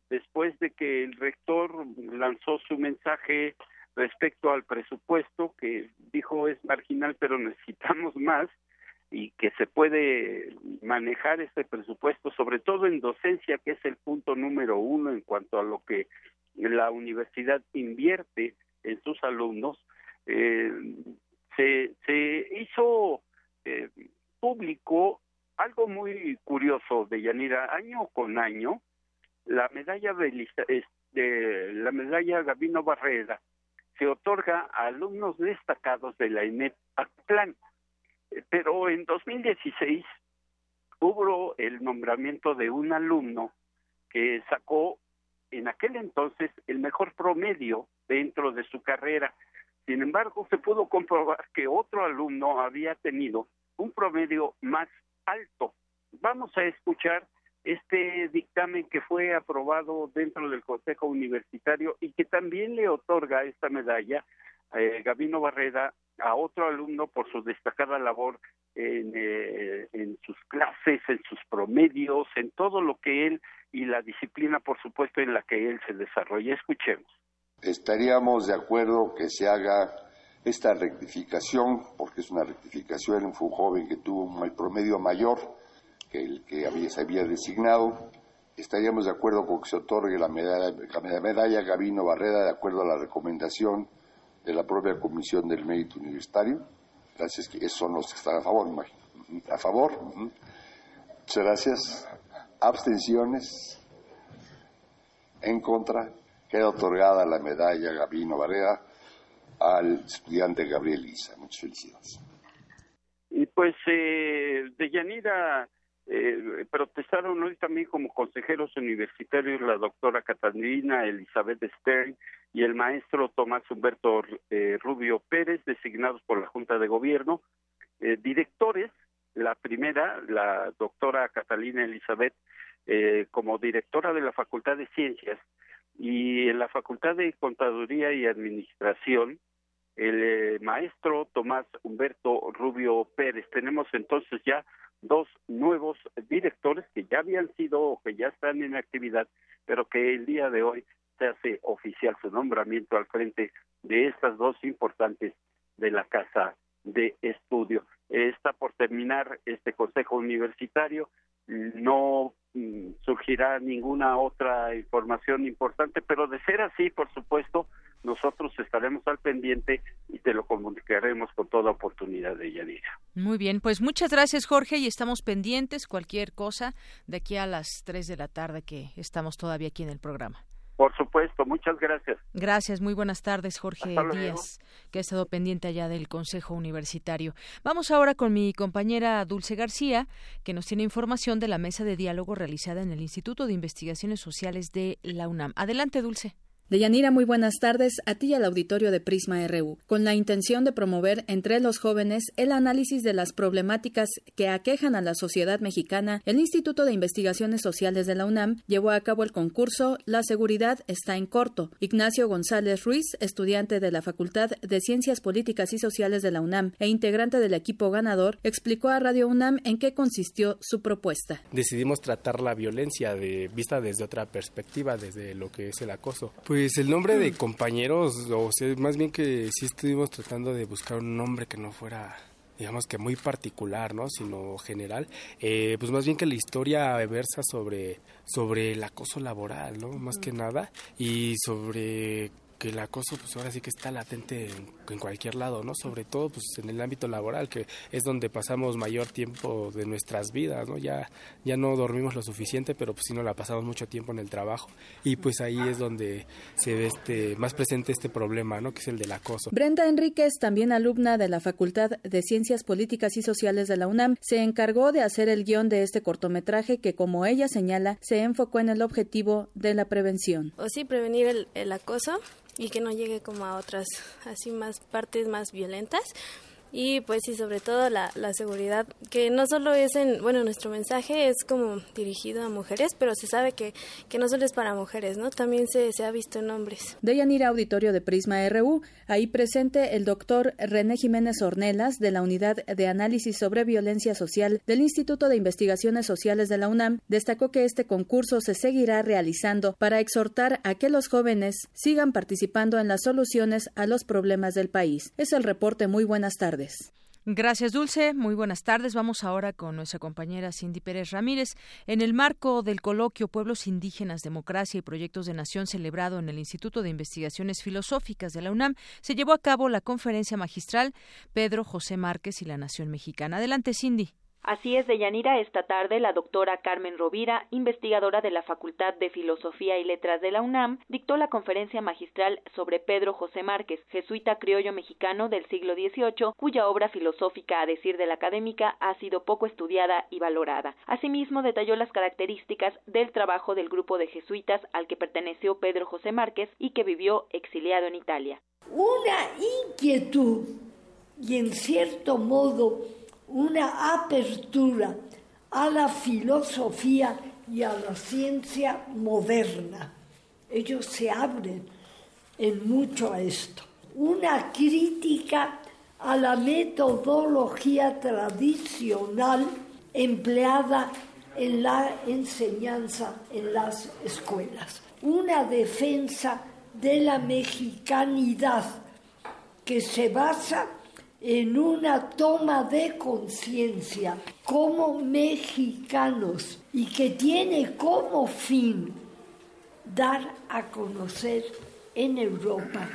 después de que el rector lanzó su mensaje respecto al presupuesto, que dijo es marginal, pero necesitamos más, y que se puede manejar este presupuesto, sobre todo en docencia, que es el punto número uno en cuanto a lo que la universidad invierte en sus alumnos, eh, se, se hizo eh, público algo muy curioso de Yanira, año con año, la medalla de, de la medalla Gabino Barrera se otorga a alumnos destacados de la ENEP Actlán pero en 2016 hubo el nombramiento de un alumno que sacó en aquel entonces el mejor promedio dentro de su carrera. Sin embargo, se pudo comprobar que otro alumno había tenido un promedio más alto. Vamos a escuchar este dictamen que fue aprobado dentro del Consejo Universitario y que también le otorga esta medalla eh, Gabino Barreda a otro alumno por su destacada labor en, eh, en sus clases, en sus promedios, en todo lo que él y la disciplina, por supuesto, en la que él se desarrolla. Escuchemos. Estaríamos de acuerdo que se haga esta rectificación, porque es una rectificación, fue un joven que tuvo un promedio mayor que el que había, se había designado. Estaríamos de acuerdo con que se otorgue la medalla, la medalla Gabino Barrera de acuerdo a la recomendación de la propia Comisión del Mérito Universitario. Gracias, que esos son los que están a favor, imagino. A favor. Muchas gracias. Abstenciones. En contra. Queda otorgada la medalla Gabino Barrera al estudiante Gabriel Isa. Muchas felicidades. Y pues, eh, de Yanira eh, protestaron hoy también como consejeros universitarios la doctora Catalina Elizabeth Stern y el maestro Tomás Humberto eh, Rubio Pérez, designados por la Junta de Gobierno, eh, directores, la primera, la doctora Catalina Elizabeth, eh, como directora de la Facultad de Ciencias, y en la Facultad de Contaduría y Administración, el eh, maestro Tomás Humberto Rubio Pérez. Tenemos entonces ya dos nuevos directores que ya habían sido o que ya están en actividad, pero que el día de hoy se hace oficial su nombramiento al frente de estas dos importantes de la Casa de Estudio. Está por terminar este Consejo Universitario. No mm, surgirá ninguna otra información importante, pero de ser así, por supuesto, nosotros estaremos al pendiente y te lo comunicaremos con toda oportunidad de Yanira. Muy bien, pues muchas gracias Jorge y estamos pendientes cualquier cosa de aquí a las 3 de la tarde que estamos todavía aquí en el programa. Por supuesto, muchas gracias. Gracias, muy buenas tardes, Jorge Díaz, que ha estado pendiente allá del Consejo Universitario. Vamos ahora con mi compañera Dulce García, que nos tiene información de la mesa de diálogo realizada en el Instituto de Investigaciones Sociales de la UNAM. Adelante, Dulce. Deyanira, muy buenas tardes a ti y al auditorio de Prisma RU. Con la intención de promover entre los jóvenes el análisis de las problemáticas que aquejan a la sociedad mexicana, el Instituto de Investigaciones Sociales de la UNAM llevó a cabo el concurso La seguridad está en corto. Ignacio González Ruiz, estudiante de la Facultad de Ciencias Políticas y Sociales de la UNAM e integrante del equipo ganador, explicó a Radio UNAM en qué consistió su propuesta. Decidimos tratar la violencia de vista desde otra perspectiva, desde lo que es el acoso. Pues pues el nombre de compañeros, o sea, más bien que sí estuvimos tratando de buscar un nombre que no fuera digamos que muy particular, ¿no? Sino general, eh, pues más bien que la historia versa sobre, sobre el acoso laboral, ¿no? Más que nada, y sobre que el acoso pues ahora sí que está latente en, cualquier lado, ¿no? Sobre todo pues en el ámbito laboral, que es donde pasamos mayor tiempo de nuestras vidas, ¿no? Ya, ya no dormimos lo suficiente, pero pues sí nos la pasamos mucho tiempo en el trabajo y pues ahí es donde se ve este más presente este problema, ¿no? Que es el del acoso. Brenda Enríquez, también alumna de la Facultad de Ciencias Políticas y Sociales de la UNAM, se encargó de hacer el guion de este cortometraje que, como ella señala, se enfocó en el objetivo de la prevención. O sí, prevenir el, el acoso y que no llegue como a otras así más partes más violentas y pues sí, sobre todo la, la, seguridad, que no solo es en, bueno, nuestro mensaje es como dirigido a mujeres, pero se sabe que, que no solo es para mujeres, ¿no? También se, se ha visto en hombres. Deyanira Auditorio de Prisma RU, ahí presente el doctor René Jiménez Ornelas de la Unidad de Análisis sobre Violencia Social del Instituto de Investigaciones Sociales de la UNAM, destacó que este concurso se seguirá realizando para exhortar a que los jóvenes sigan participando en las soluciones a los problemas del país. Es el reporte. Muy buenas tardes. Gracias, Dulce. Muy buenas tardes. Vamos ahora con nuestra compañera Cindy Pérez Ramírez. En el marco del coloquio Pueblos Indígenas, Democracia y Proyectos de Nación celebrado en el Instituto de Investigaciones Filosóficas de la UNAM, se llevó a cabo la conferencia magistral Pedro José Márquez y la Nación Mexicana. Adelante, Cindy. Así es, de Yanira, esta tarde la doctora Carmen Rovira, investigadora de la Facultad de Filosofía y Letras de la UNAM, dictó la conferencia magistral sobre Pedro José Márquez, jesuita criollo mexicano del siglo XVIII, cuya obra filosófica, a decir de la académica, ha sido poco estudiada y valorada. Asimismo, detalló las características del trabajo del grupo de jesuitas al que perteneció Pedro José Márquez y que vivió exiliado en Italia. Una inquietud y, en cierto modo, una apertura a la filosofía y a la ciencia moderna. Ellos se abren en mucho a esto. Una crítica a la metodología tradicional empleada en la enseñanza en las escuelas. Una defensa de la mexicanidad que se basa en una toma de conciencia como mexicanos y que tiene como fin dar a conocer en Europa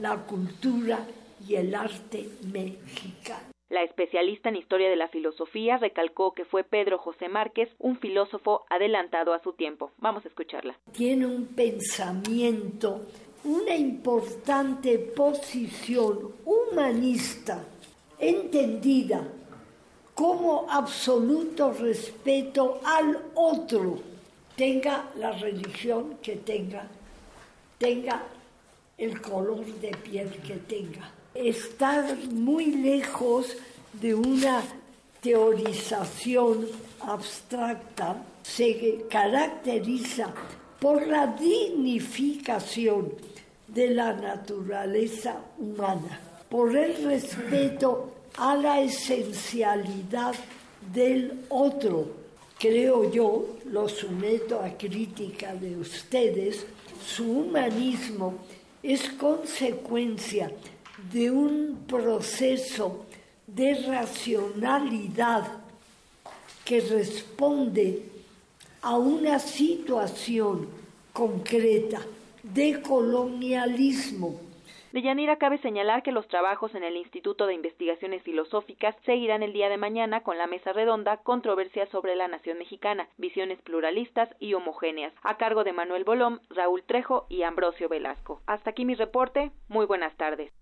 la cultura y el arte mexicano. La especialista en historia de la filosofía recalcó que fue Pedro José Márquez un filósofo adelantado a su tiempo. Vamos a escucharla. Tiene un pensamiento una importante posición humanista entendida como absoluto respeto al otro, tenga la religión que tenga, tenga el color de piel que tenga. Estar muy lejos de una teorización abstracta se caracteriza por la dignificación de la naturaleza humana, por el respeto a la esencialidad del otro. Creo yo, lo someto a crítica de ustedes, su humanismo es consecuencia de un proceso de racionalidad que responde a una situación concreta de colonialismo. De Yanira cabe señalar que los trabajos en el Instituto de Investigaciones Filosóficas seguirán el día de mañana con la mesa redonda Controversias sobre la Nación Mexicana, visiones pluralistas y homogéneas, a cargo de Manuel Bolón, Raúl Trejo y Ambrosio Velasco. Hasta aquí mi reporte. Muy buenas tardes.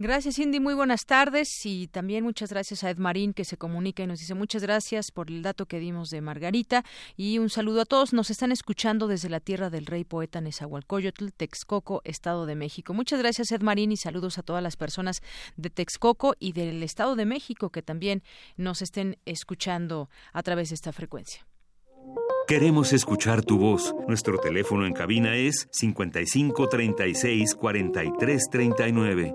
Gracias, Cindy. Muy buenas tardes. Y también muchas gracias a Ed Marín, que se comunica y nos dice muchas gracias por el dato que dimos de Margarita. Y un saludo a todos. Nos están escuchando desde la tierra del rey poeta Nezahualcóyotl, Texcoco, Estado de México. Muchas gracias, Ed Marín, y saludos a todas las personas de Texcoco y del Estado de México que también nos estén escuchando a través de esta frecuencia. Queremos escuchar tu voz. Nuestro teléfono en cabina es 55 36 43 39.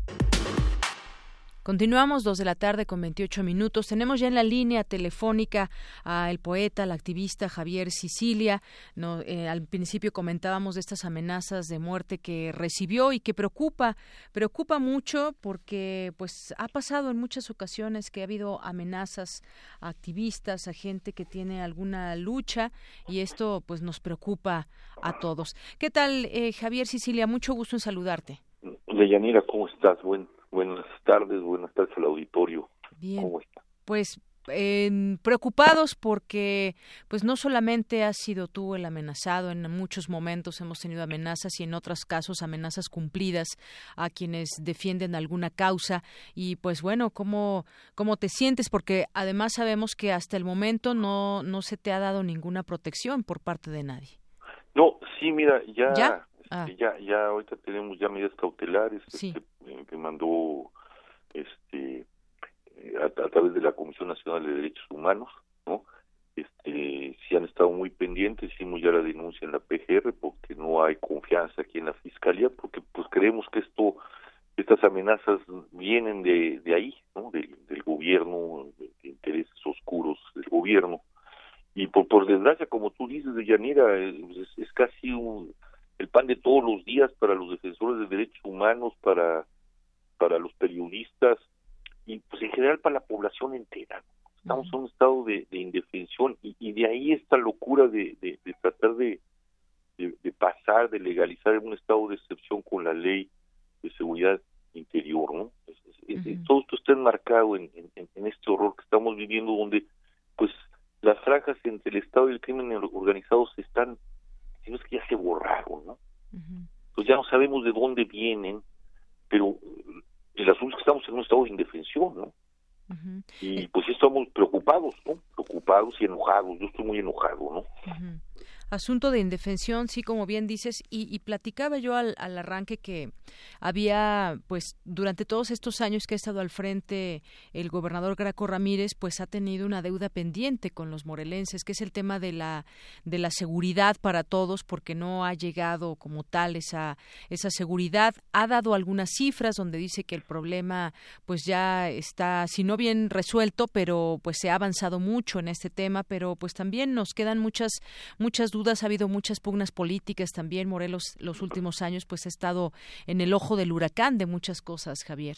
Continuamos dos de la tarde con 28 minutos. Tenemos ya en la línea telefónica al poeta, al activista Javier Sicilia. No, eh, al principio comentábamos de estas amenazas de muerte que recibió y que preocupa, preocupa mucho porque pues ha pasado en muchas ocasiones que ha habido amenazas a activistas, a gente que tiene alguna lucha y esto pues nos preocupa a todos. ¿Qué tal, eh, Javier Sicilia? Mucho gusto en saludarte. Deyanira, ¿cómo estás? Buen, buenas tardes, buenas tardes al auditorio. Bien. ¿Cómo está? Pues eh, preocupados porque pues no solamente has sido tú el amenazado en muchos momentos hemos tenido amenazas y en otros casos amenazas cumplidas a quienes defienden alguna causa y pues bueno cómo cómo te sientes porque además sabemos que hasta el momento no no se te ha dado ninguna protección por parte de nadie No, sí, mira, ya ¿Ya? este, Ah. ya ya ahorita tenemos ya medidas cautelares Sí. este, eh, que mandó este eh, a, través de la Comisión Nacional de Derechos Humanos, ¿no? Este, sí han estado muy pendientes, hicimos ya la denuncia en la PGR porque no hay confianza aquí en la Fiscalía, porque pues creemos que esto, estas amenazas vienen de, de ahí, ¿no? Del, gobierno, de intereses oscuros del gobierno. Y por, por desgracia, como tú dices, de Yanira, es, es casi un, el pan de todos los días para los defensores de derechos humanos, para, para los periodistas y pues en general para la población entera. Estamos en un estado de, de indefensión y, y de ahí esta locura de, de, de tratar de, de, pasar, de legalizar un estado de excepción con la ley de seguridad interior, ¿no? Es- es- es- Todo esto está enmarcado en, en, en este horror que estamos viviendo donde pues las franjas entre el Estado y el crimen organizado se están, si no es que ya se borraron, ¿no? Pues ya no sabemos de dónde vienen, pero el asunto es que estamos en un estado de indefensión, ¿no? Y pues sí estamos preocupados, ¿no? Preocupados y enojados. Yo estoy muy enojado, ¿no? Asunto de indefensión, sí, como bien dices, y, y platicaba yo al, arranque que había, pues, durante todos estos años que ha estado al frente el gobernador Graco Ramírez, pues ha tenido una deuda pendiente con los morelenses, que es el tema de la, de la seguridad para todos, porque no ha llegado como tal esa, esa seguridad. Ha dado algunas cifras donde dice que el problema, pues, ya está, si no bien resuelto, pero pues se ha avanzado mucho en este tema, pero pues también nos quedan muchas, muchas dudas, ha habido muchas pugnas políticas también, Morelos los últimos años pues ha estado en el ojo del huracán de muchas cosas, Javier.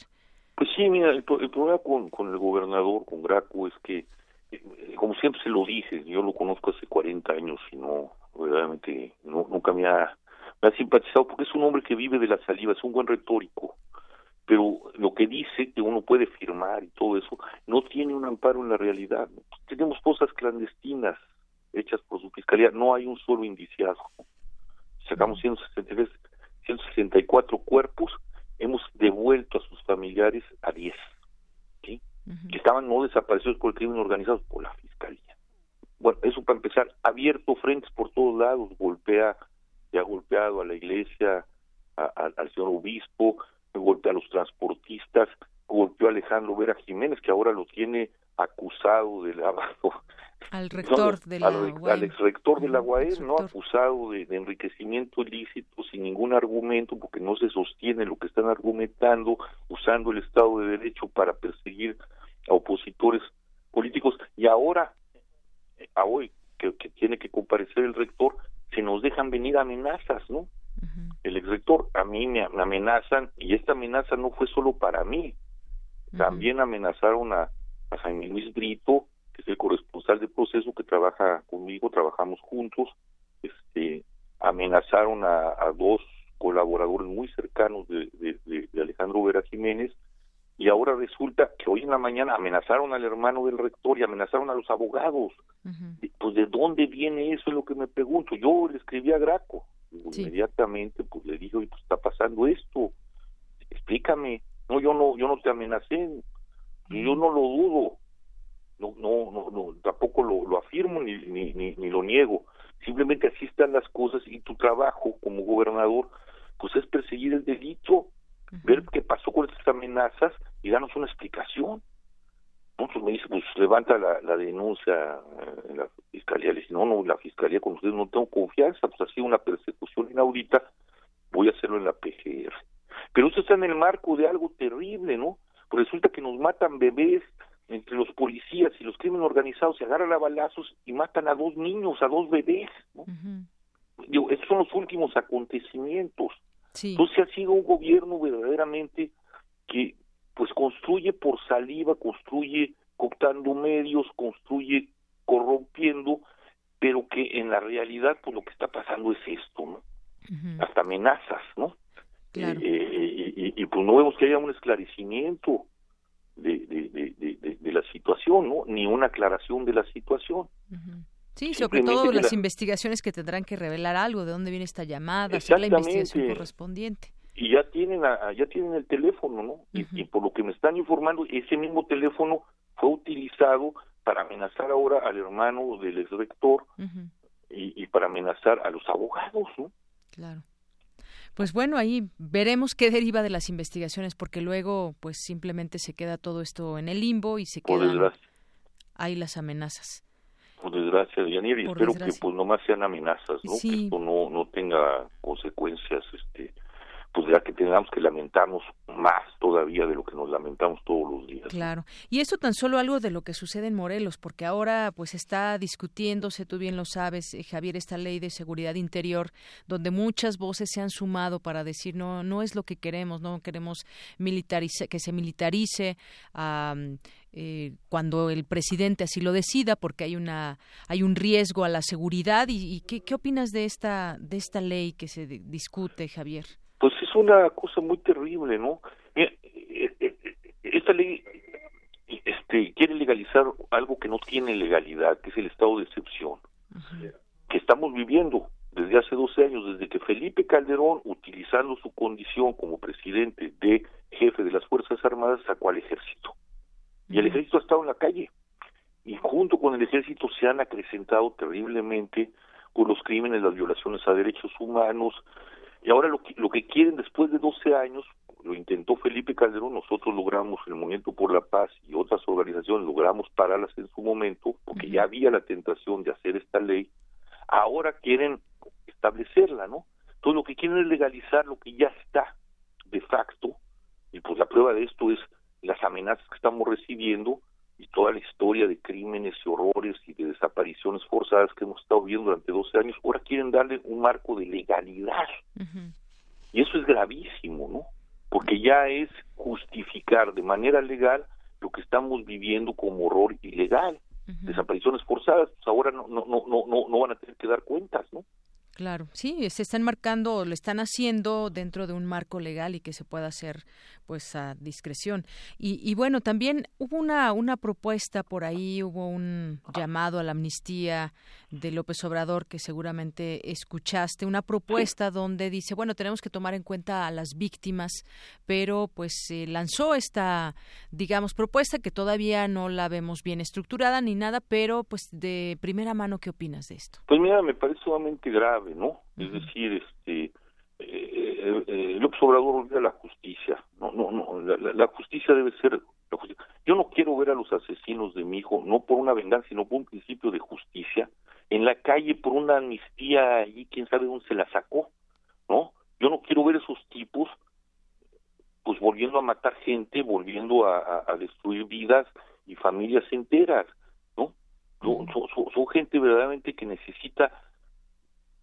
Pues sí, mira, el, pro- el problema con, el gobernador, con Graco, es que, eh, como siempre se lo dije, yo lo conozco hace 40 años y no, verdaderamente, no, nunca me ha, me ha simpatizado porque es un hombre que vive de la saliva, es un buen retórico, pero lo que dice que uno puede firmar y todo eso, no tiene un amparo en la realidad. Tenemos cosas clandestinas hechas por su fiscalía, no hay un solo indiciado. Sacamos 163, 164 cuerpos, hemos devuelto a sus familiares a 10, ¿sí? que estaban no desaparecidos por el crimen organizado, por la fiscalía. Bueno, eso para empezar, ha abierto frentes por todos lados, golpea, y ha golpeado a la iglesia, a- a- al señor obispo, golpea a los transportistas, golpeó a Alejandro Vera Jiménez, que ahora lo tiene acusado de lavado Al [LAUGHS] rector no, de la al, UAM. al exrector de la UAM, ¿no? Acusado de, de enriquecimiento ilícito sin ningún argumento, porque no se sostiene lo que están argumentando, usando el Estado de Derecho para perseguir a opositores políticos. Y ahora, eh, a hoy, que, que tiene que comparecer el rector, se nos dejan venir amenazas, ¿no? El exrector, a mí me, me amenazan, y esta amenaza no fue solo para mí, También amenazaron a, a Jaime Luis Brito, que es el corresponsal de proceso que trabaja conmigo, trabajamos juntos. Este, amenazaron a, a dos colaboradores muy cercanos de, de, de Alejandro Vera Jiménez y ahora resulta que hoy en la mañana amenazaron al hermano del rector y amenazaron a los abogados. Pues de dónde viene eso es lo que me pregunto. Yo le escribí a Graco, inmediatamente pues le dije, oye, pues está pasando esto, explícame. No, yo no, yo no te amenacé, yo no lo dudo, no, no, no, no tampoco lo, lo afirmo ni, ni, ni, ni lo niego. Simplemente así están las cosas y tu trabajo como gobernador, pues es perseguir el delito ver qué pasó con estas amenazas y darnos una explicación. Entonces me dice, pues levanta la, la denuncia eh, en la fiscalía. Le dice, no, no, la fiscalía con ustedes no tengo confianza, pues ha sido una persecución inaudita, voy a hacerlo en la PGR. Pero eso está en el marco de algo terrible, ¿no? Pues resulta que nos matan bebés entre los policías y los crímenes organizados, se agarran a balazos y matan a dos niños, a dos bebés, ¿no? Digo, esos son los últimos acontecimientos. Entonces ha sido un gobierno verdaderamente que pues construye por saliva, construye cooptando medios, construye corrompiendo, pero que en la realidad pues lo que está pasando es esto, ¿no? Hasta amenazas, ¿no? Eh, eh, y, pues no vemos que haya un esclarecimiento de, de, de, la situación, ¿no? Ni una aclaración de la situación. Sí, sobre todo las investigaciones que tendrán que revelar algo, de dónde viene esta llamada, hacer la investigación correspondiente. Y ya tienen, ya tienen el teléfono, ¿no? y, por lo que me están informando, ese mismo teléfono fue utilizado para amenazar ahora al hermano del ex rector y, y, para amenazar a los abogados, ¿no? Claro. Pues bueno, ahí veremos qué deriva de las investigaciones, porque luego, pues simplemente se queda todo esto en el limbo y se quedan ahí las amenazas. Por desgracia, Yanir, y espero que pues nomás sean amenazas, ¿no? Que esto no, no tenga consecuencias, este, pues ya que tengamos que lamentarnos más todavía de lo que nos lamentamos todos los días. Claro. Y eso tan solo algo de lo que sucede en Morelos, porque ahora pues está discutiéndose, tú bien lo sabes, eh, Javier, esta ley de seguridad interior, donde muchas voces se han sumado para decir no, no es lo que queremos, no queremos militarice, que se militarice eh, cuando el presidente así lo decida porque hay una hay un riesgo a la seguridad y, ¿qué, qué opinas de esta de esta ley que se discute Javier es una cosa muy terrible no eh, eh, esta ley este quiere legalizar algo que no tiene legalidad que es el estado de excepción que estamos viviendo desde hace 12 años, desde que Felipe Calderón, utilizando su condición como presidente de jefe de las Fuerzas Armadas, sacó al ejército. Y el ejército ha estado en la calle. Y junto con el ejército se han acrecentado terriblemente con los crímenes, las violaciones a derechos humanos. Y ahora lo que, lo que quieren después de 12 años, lo intentó Felipe Calderón, nosotros logramos el Movimiento por la Paz y otras organizaciones logramos pararlas en su momento, porque ya había la tentación de hacer esta ley. Ahora quieren establecerla, ¿no? Entonces lo que quieren es legalizar lo que ya está de facto, y pues la prueba de esto es las amenazas que estamos recibiendo y toda la historia de crímenes y horrores y de desapariciones forzadas que hemos estado viendo durante 12 años, ahora quieren darle un marco de legalidad. Y eso es gravísimo, ¿no? Porque ya es justificar de manera legal lo que estamos viviendo como horror ilegal. Desapariciones forzadas, pues ahora no, no, no, no, no van a tener que dar cuentas, ¿no? Claro, sí, se están marcando, lo están haciendo dentro de un marco legal y que se pueda hacer pues a discreción. Y, y bueno, también hubo una, una propuesta por ahí, hubo un llamado a la amnistía de López Obrador que seguramente escuchaste, una propuesta donde dice, bueno, tenemos que tomar en cuenta a las víctimas, pero pues se lanzó esta, digamos, propuesta que todavía no la vemos bien estructurada ni nada, pero pues de primera mano, ¿qué opinas de esto? Pues mira, me parece sumamente grave, ¿no? Es decir, este... Eh, eh, López Obrador olvida la justicia. No, no, no. La, justicia debe ser. Yo no quiero ver a los asesinos de mi hijo, no por una venganza, sino por un principio de justicia, en la calle por una amnistía y quién sabe dónde se la sacó, ¿no? Yo no quiero ver esos tipos pues volviendo a matar gente, volviendo a, destruir vidas y familias enteras, ¿no? Son, son, gente verdaderamente que necesita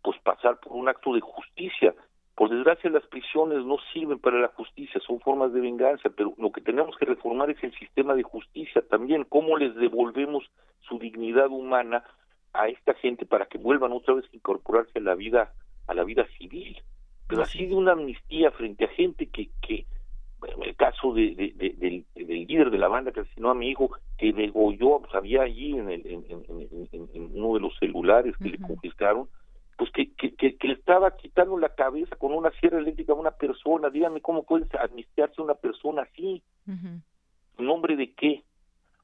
pues pasar por un acto de justicia. Por desgracia las prisiones no sirven para la justicia, son formas de venganza, pero lo que tenemos que reformar es el sistema de justicia también, cómo les devolvemos su dignidad humana a esta gente para que vuelvan otra vez a incorporarse a la vida a la vida civil. Pero así de una amnistía frente a gente que, que el caso de, del, líder de la banda que asesinó a mi hijo, que degolló, pues había allí en, el, en, uno de los celulares que le confiscaron, pues que, que, que, le estaba quitando la cabeza con una sierra eléctrica a una persona. Díganme cómo puede amnistiarse una persona así. ¿En nombre de qué?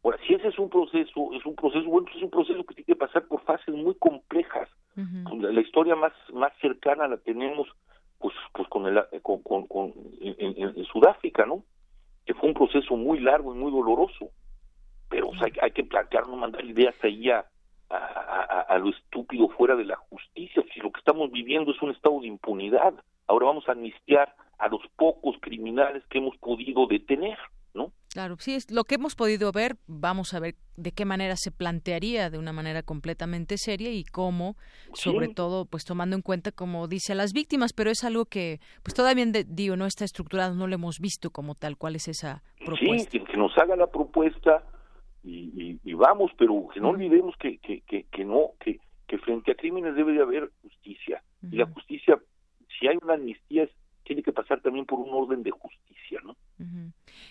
Ahora, si ese es un proceso, es un proceso, bueno, pues es un proceso que tiene que pasar por fases muy complejas. la, historia más, más cercana la tenemos pues, pues con el, con, con, en, Sudáfrica, ¿no? Que fue un proceso muy largo y muy doloroso. Pero hay, hay, que plantearnos, mandar ideas ahí a, a, lo estúpido fuera de la justicia. Si lo que estamos viviendo es un estado de impunidad, ahora vamos a amnistiar a los pocos criminales que hemos podido detener, ¿no? Claro, sí, es lo que hemos podido ver. Vamos a ver de qué manera se plantearía de una manera completamente seria y cómo, sobre todo, pues tomando en cuenta, como dice, a las víctimas, pero es algo que, pues todavía, digo, no está estructurado, no lo hemos visto como tal. ¿Cuál es esa propuesta? Sí, que nos haga la propuesta y, vamos, pero que no olvidemos que, que, que, no, que, que frente a crímenes debe de haber justicia. Y la justicia, si hay una amnistía, tiene que pasar también por un orden de justicia, ¿no?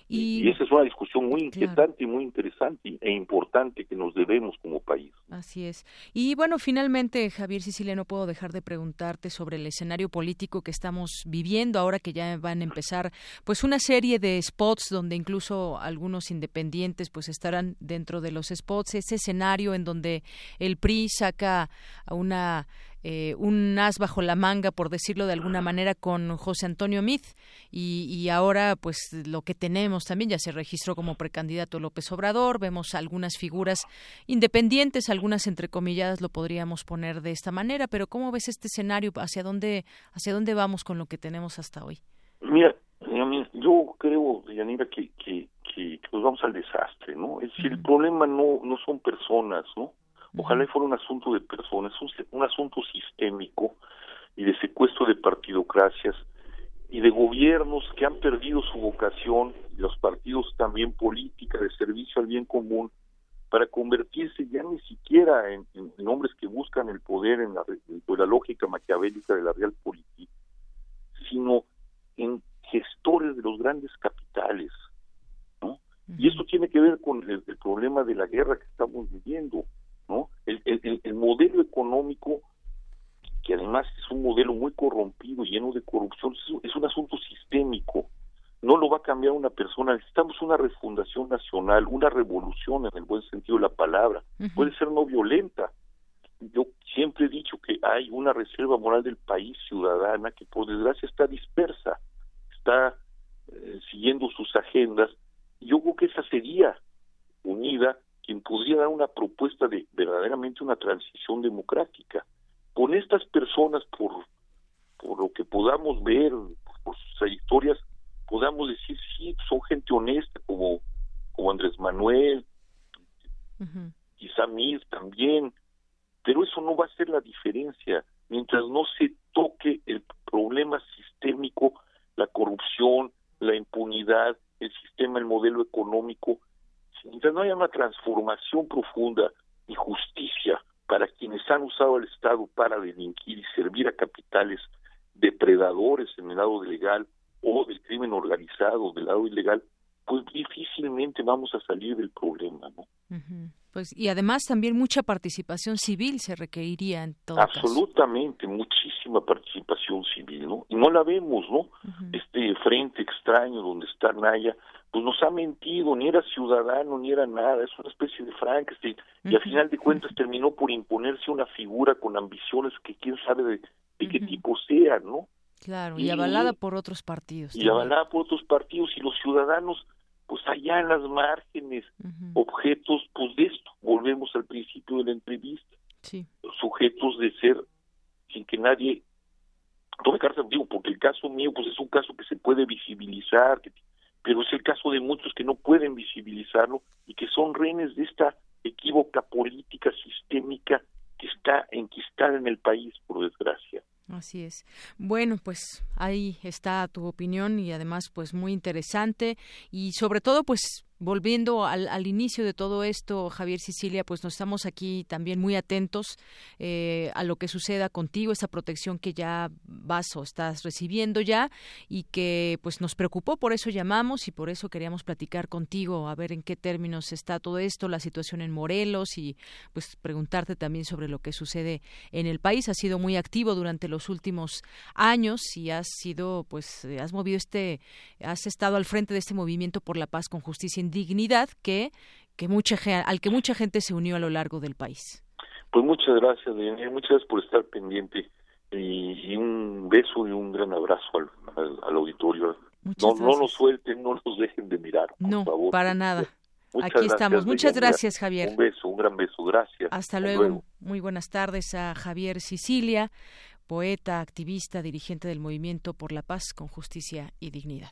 y, esa es una discusión muy inquietante y muy interesante e importante que nos debemos como país. Así es. Y bueno, finalmente, Javier Sicilia, no puedo dejar de preguntarte sobre el escenario político que estamos viviendo ahora que ya van a empezar pues una serie de spots donde incluso algunos independientes pues estarán dentro de los spots, ese escenario en donde el PRI saca a una eh, un as bajo la manga, por decirlo de alguna manera, con José Antonio Mith. Y, ahora, pues lo que tenemos también, ya se registró como precandidato López Obrador, vemos algunas figuras independientes, algunas entrecomilladas lo podríamos poner de esta manera, pero ¿cómo ves este escenario? ¿Hacia dónde, hacia dónde vamos con lo que tenemos hasta hoy? Mira, yo creo, Yanira, que, que, que, nos vamos al desastre, ¿no? Es decir, el problema no, no son personas, ¿no? Ojalá fuera un asunto de personas, un, un asunto sistémico y de secuestro de partidocracias y de gobiernos que han perdido su vocación, los partidos también política, de servicio al bien común, para convertirse ya ni siquiera en, hombres que buscan el poder en la, la lógica maquiavélica de la realpolitik, sino en gestores de los grandes capitales. ¿no? Y esto tiene que ver con el problema de la guerra que estamos viviendo. ¿No? El, el, modelo económico, que además es un modelo muy corrompido, lleno de corrupción, es, un asunto sistémico, no lo va a cambiar una persona, necesitamos una refundación nacional, una revolución en el buen sentido de la palabra, puede ser no violenta. Yo siempre he dicho que hay una reserva moral del país ciudadana que por desgracia está dispersa, está eh, siguiendo sus agendas. Yo creo que esa sería unida quien podría dar una propuesta de verdaderamente una transición democrática. Con estas personas, por, por lo que podamos ver, por sus trayectorias, podamos decir, sí, son gente honesta, como, como Andrés Manuel, quizá Mir también, pero eso no va a ser la diferencia mientras no se toque el problema sistémico, la corrupción, la impunidad, el sistema, el modelo económico, mientras no haya una transformación profunda y justicia para quienes han usado el Estado para delinquir y servir a capitales depredadores en el lado legal o del crimen organizado del lado ilegal, pues difícilmente vamos a salir del problema, ¿no? Pues y además también mucha participación civil se requeriría en todo Absolutamente, muchísima participación civil, ¿no? Y no la vemos, ¿no? Este frente extraño donde está Naya, pues nos ha mentido, ni era ciudadano, ni era nada, es una especie de Frankenstein, y al final de cuentas terminó por imponerse una figura con ambiciones que quién sabe de, qué tipo sea, ¿no? Claro, y, avalada por otros partidos. Y avalada por otros partidos, y los ciudadanos, pues allá en las márgenes, objetos, pues de esto, volvemos al principio de la entrevista, sí. sujetos de ser, sin que nadie tome cartas, digo, porque el caso mío, pues es un caso que se puede visibilizar, que pero es el caso de muchos que no pueden visibilizarlo y que son rehenes de esta equívoca política sistémica que está enquistada en el país, por desgracia. Así es. Bueno, pues ahí está tu opinión y además pues muy interesante y sobre todo pues volviendo al, al, inicio de todo esto, Javier Sicilia, pues nos estamos aquí también muy atentos eh, a lo que suceda contigo, esa protección que ya vas o estás recibiendo ya y que pues nos preocupó, por eso llamamos y por eso queríamos platicar contigo, a ver en qué términos está todo esto, la situación en Morelos y pues preguntarte también sobre lo que sucede en el país. Has sido muy activo durante los últimos años y has sido, pues, has movido este, has estado al frente de este movimiento por la paz con justicia dignidad que, que mucha, al que mucha gente se unió a lo largo del país. Pues muchas gracias, muchas gracias por estar pendiente y, un beso y un gran abrazo al, al, auditorio. no, no nos suelten, no nos dejen de mirar, por no, favor. para nada. [LAUGHS] Aquí estamos. Muchas gracias, Javier. Un beso, un gran beso. Gracias. Hasta, luego. Muy buenas tardes a Javier Sicilia, poeta, activista, dirigente del Movimiento por la Paz con Justicia y Dignidad.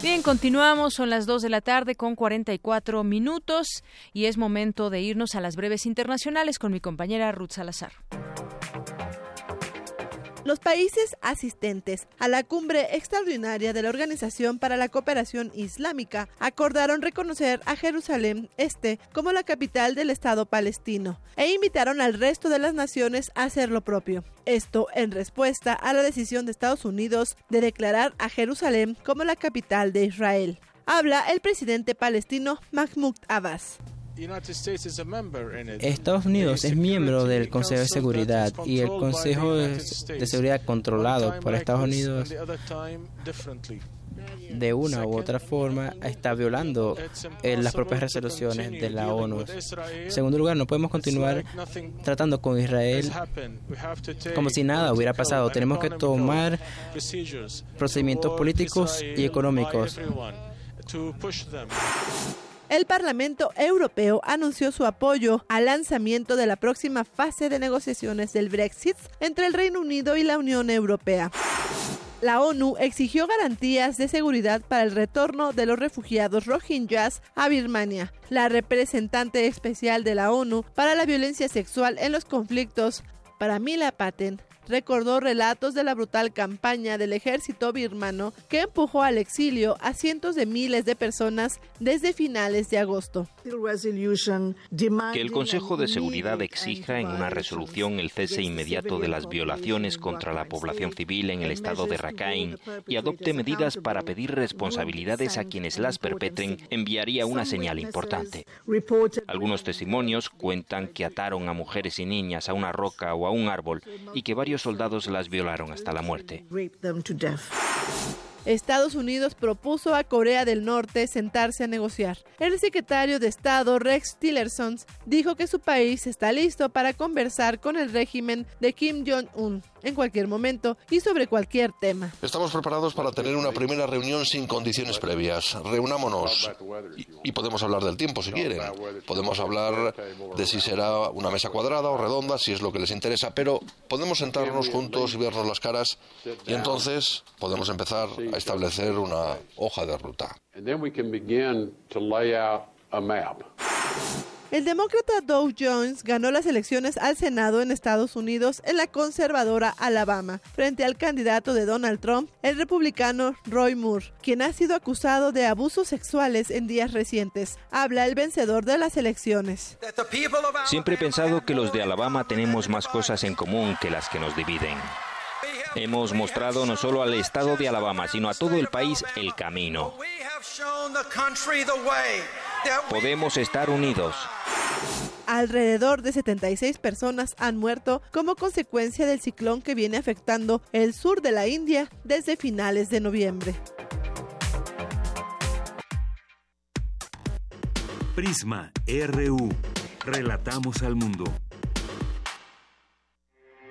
Bien, continuamos, son las 2 de la tarde con 44 minutos y es momento de irnos a las breves internacionales con mi compañera Ruth Salazar. Los países asistentes a la cumbre extraordinaria de la Organización para la Cooperación Islámica acordaron reconocer a Jerusalén Este como la capital del Estado palestino e invitaron al resto de las naciones a hacer lo propio. Esto en respuesta a la decisión de Estados Unidos de declarar a Jerusalén como la capital de Israel. Habla el presidente palestino Mahmoud Abbas. Estados Unidos es miembro del Consejo de Seguridad y el Consejo de Seguridad controlado por Estados Unidos de una u otra forma está violando eh, las propias resoluciones de la ONU. En segundo lugar, no podemos continuar tratando con Israel como si nada hubiera pasado. Tenemos que tomar procedimientos políticos y económicos el Parlamento Europeo anunció su apoyo al lanzamiento de la próxima fase de negociaciones del Brexit entre el Reino Unido y la Unión Europea. La ONU exigió garantías de seguridad para el retorno de los refugiados rohingyas a Birmania. La representante especial de la ONU para la violencia sexual en los conflictos, Paramila Paten, recordó relatos de la brutal campaña del ejército birmano que empujó al exilio a cientos de miles de personas desde finales de agosto. Que el Consejo de Seguridad exija en una resolución el cese inmediato de las violaciones contra la población civil en el estado de Rakhine y adopte medidas para pedir responsabilidades a quienes las perpetren enviaría una señal importante. Algunos testimonios cuentan que ataron a mujeres y niñas a una roca o a un árbol y que varios soldados las violaron hasta la muerte. Estados Unidos propuso a Corea del Norte sentarse a negociar. El secretario de Estado Rex Tillerson dijo que su país está listo para conversar con el régimen de Kim Jong-un en cualquier momento y sobre cualquier tema. Estamos preparados para tener una primera reunión sin condiciones previas. Reunámonos y, podemos hablar del tiempo si quieren. Podemos hablar de si será una mesa cuadrada o redonda, si es lo que les interesa, pero podemos sentarnos juntos y vernos las caras y entonces podemos empezar a establecer una hoja de ruta. El demócrata Dow Jones ganó las elecciones al Senado en Estados Unidos en la conservadora Alabama, frente al candidato de Donald Trump, el republicano Roy Moore, quien ha sido acusado de abusos sexuales en días recientes. Habla el vencedor de las elecciones. Siempre he pensado que los de Alabama tenemos más cosas en común que las que nos dividen. Hemos mostrado no solo al estado de Alabama, sino a todo el país el camino. Podemos estar unidos. Alrededor de 76 personas han muerto como consecuencia del ciclón que viene afectando el sur de la India desde finales de noviembre. Prisma RU. Relatamos al mundo.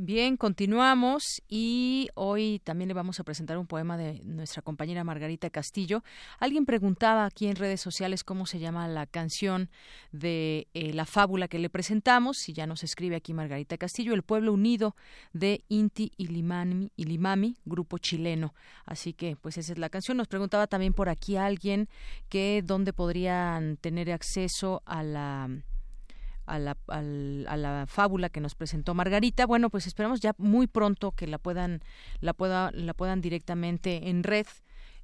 Bien, continuamos y hoy también le vamos a presentar un poema de nuestra compañera Margarita Castillo. Alguien preguntaba aquí en redes sociales cómo se llama la canción de eh, la fábula que le presentamos y ya nos escribe aquí Margarita Castillo, El Pueblo Unido de Inti Ilimami, Ilimami, grupo chileno. Así que pues esa es la canción. Nos preguntaba también por aquí alguien que dónde podrían tener acceso a la a la, a la fábula que nos presentó Margarita. Bueno, pues esperamos ya muy pronto que la puedan, la pueda, la puedan directamente en red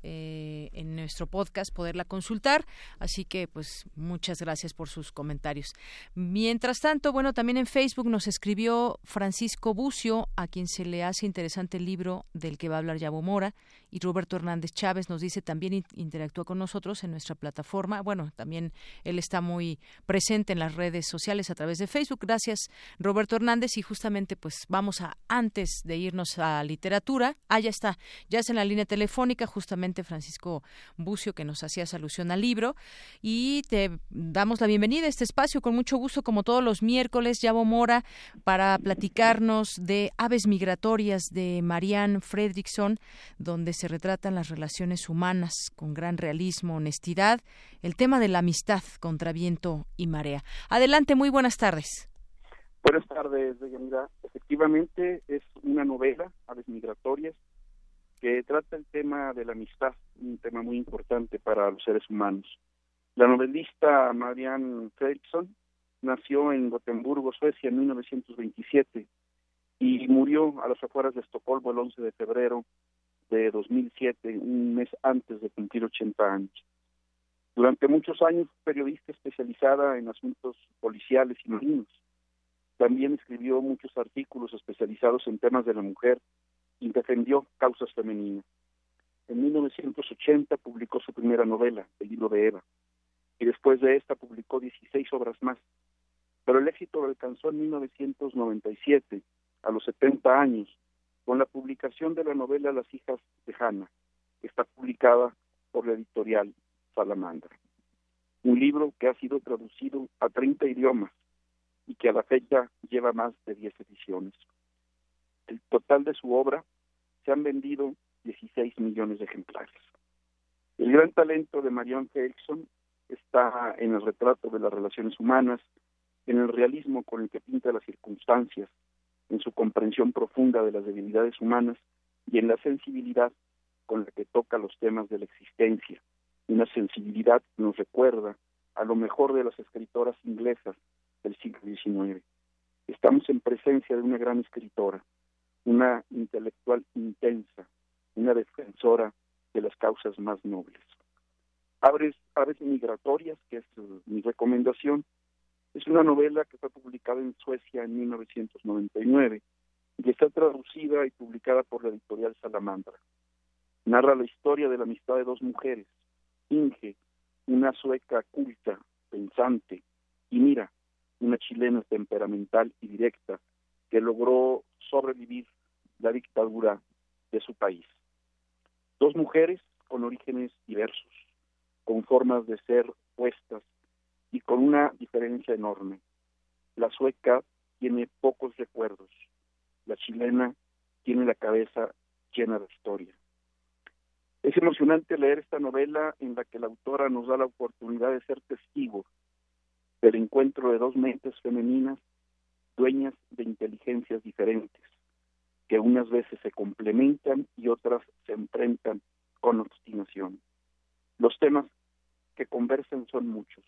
eh, en nuestro podcast poderla consultar. Así que, pues, muchas gracias por sus comentarios. Mientras tanto, bueno, también en Facebook nos escribió Francisco Bucio, a quien se le hace interesante el libro del que va a hablar Yabo Mora, y Roberto Hernández Chávez nos dice también interactúa con nosotros en nuestra plataforma. Bueno, también él está muy presente en las redes sociales a través de Facebook. Gracias, Roberto Hernández. Y justamente, pues, vamos a, antes de irnos a literatura, ah, ya está, ya es en la línea telefónica, justamente Francisco Bucio, que nos hacía alusión al libro. Y te damos la bienvenida a este espacio con mucho gusto, como todos los miércoles, Yabo Mora, para platicarnos de Aves Migratorias de Marianne Fredrickson, donde se retratan las relaciones humanas con gran realismo, honestidad, el tema de la amistad contra viento y marea. Adelante, muy buenas tardes. Buenas tardes, Deyanira. Efectivamente, es una novela, Aves Migratorias, que trata el tema de la amistad, un tema muy importante para los seres humanos. La novelista Marianne Fredriksson nació en Gotemburgo, Suecia, en 1927 y murió a las afueras de Estocolmo el 11 de febrero de 2007, un mes antes de cumplir 80 años. Durante muchos años periodista especializada en asuntos policiales y marinos. También escribió muchos artículos especializados en temas de la mujer y defendió causas femeninas. En 1980 publicó su primera novela, El libro de Eva, y después de esta publicó 16 obras más. Pero el éxito lo alcanzó en 1997, a los 70 años, con la publicación de la novela Las hijas de Hannah, que está publicada por la editorial Salamandra. Un libro que ha sido traducido a 30 idiomas y que a la fecha lleva más de 10 ediciones. El total de su obra se han vendido 16 millones de ejemplares. El gran talento de Marion Erickson está en el retrato de las relaciones humanas, en el realismo con el que pinta las circunstancias, en su comprensión profunda de las debilidades humanas y en la sensibilidad con la que toca los temas de la existencia, una sensibilidad que nos recuerda a lo mejor de las escritoras inglesas del siglo XIX. Estamos en presencia de una gran escritora, una intelectual intensa, una defensora de las causas más nobles. Aves, Aves Migratorias, que es mi recomendación, es una novela que fue publicada en Suecia en 1999 y está traducida y publicada por la editorial Salamandra. Narra la historia de la amistad de dos mujeres, Inge, una sueca culta, pensante, y Mira, una chilena temperamental y directa, que logró sobrevivir la dictadura de su país. Dos mujeres con orígenes diversos, con formas de ser puestas y con una diferencia enorme. La sueca tiene pocos recuerdos, la chilena tiene la cabeza llena de historia. Es emocionante leer esta novela en la que la autora nos da la oportunidad de ser testigos del encuentro de dos mentes femeninas dueñas de inteligencias diferentes, que unas veces se complementan y otras se enfrentan con obstinación. Los temas que conversan son muchos.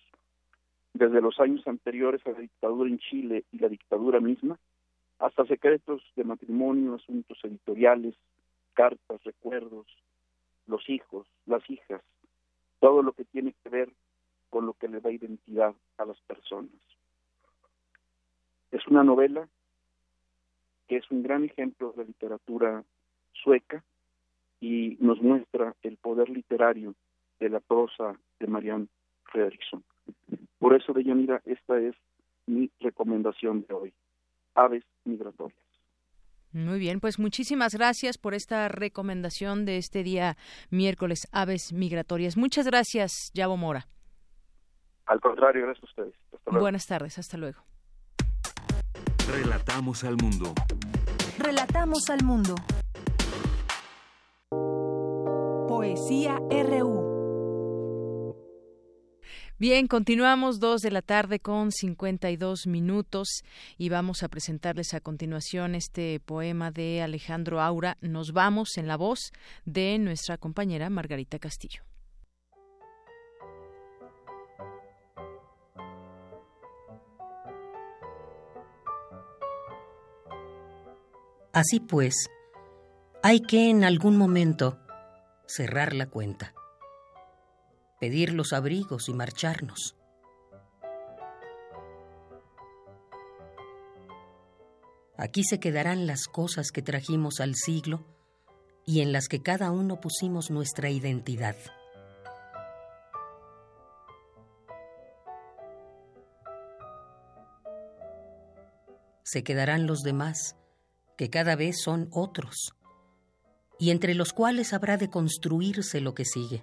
Desde los años anteriores a la dictadura en Chile y la dictadura misma, hasta secretos de matrimonio, asuntos editoriales, cartas, recuerdos, los hijos, las hijas, todo lo que tiene que ver con lo que le da identidad a las personas. Es una novela que es un gran ejemplo de literatura sueca y nos muestra el poder literario de la prosa de Marianne Fredrickson. Por eso, Deyanira, esta es mi recomendación de hoy. Aves migratorias. Muy bien, pues muchísimas gracias por esta recomendación de este día miércoles, Aves Migratorias. Muchas gracias, Yabo Mora. Al contrario, gracias a ustedes. Buenas tardes, hasta luego. Relatamos al mundo. Relatamos al mundo. Poesía RU. Bien, continuamos dos de la tarde con 52 minutos y vamos a presentarles a continuación este poema de Alejandro Aura. Nos vamos en la voz de nuestra compañera Margarita Castillo. Así pues, hay que en algún momento cerrar la cuenta pedir los abrigos y marcharnos. Aquí se quedarán las cosas que trajimos al siglo y en las que cada uno pusimos nuestra identidad. Se quedarán los demás, que cada vez son otros, y entre los cuales habrá de construirse lo que sigue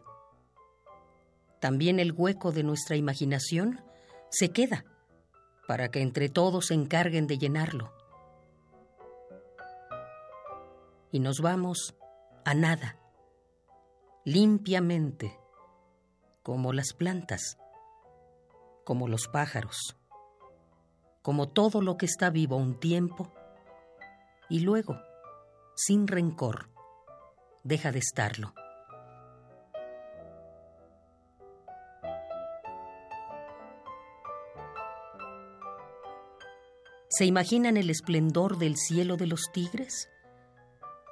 también el hueco de nuestra imaginación se queda para que entre todos se encarguen de llenarlo. Y nos vamos a nada, limpiamente, como las plantas, como los pájaros, como todo lo que está vivo un tiempo y luego, sin rencor, deja de estarlo. ¿Se imaginan el esplendor del cielo de los tigres?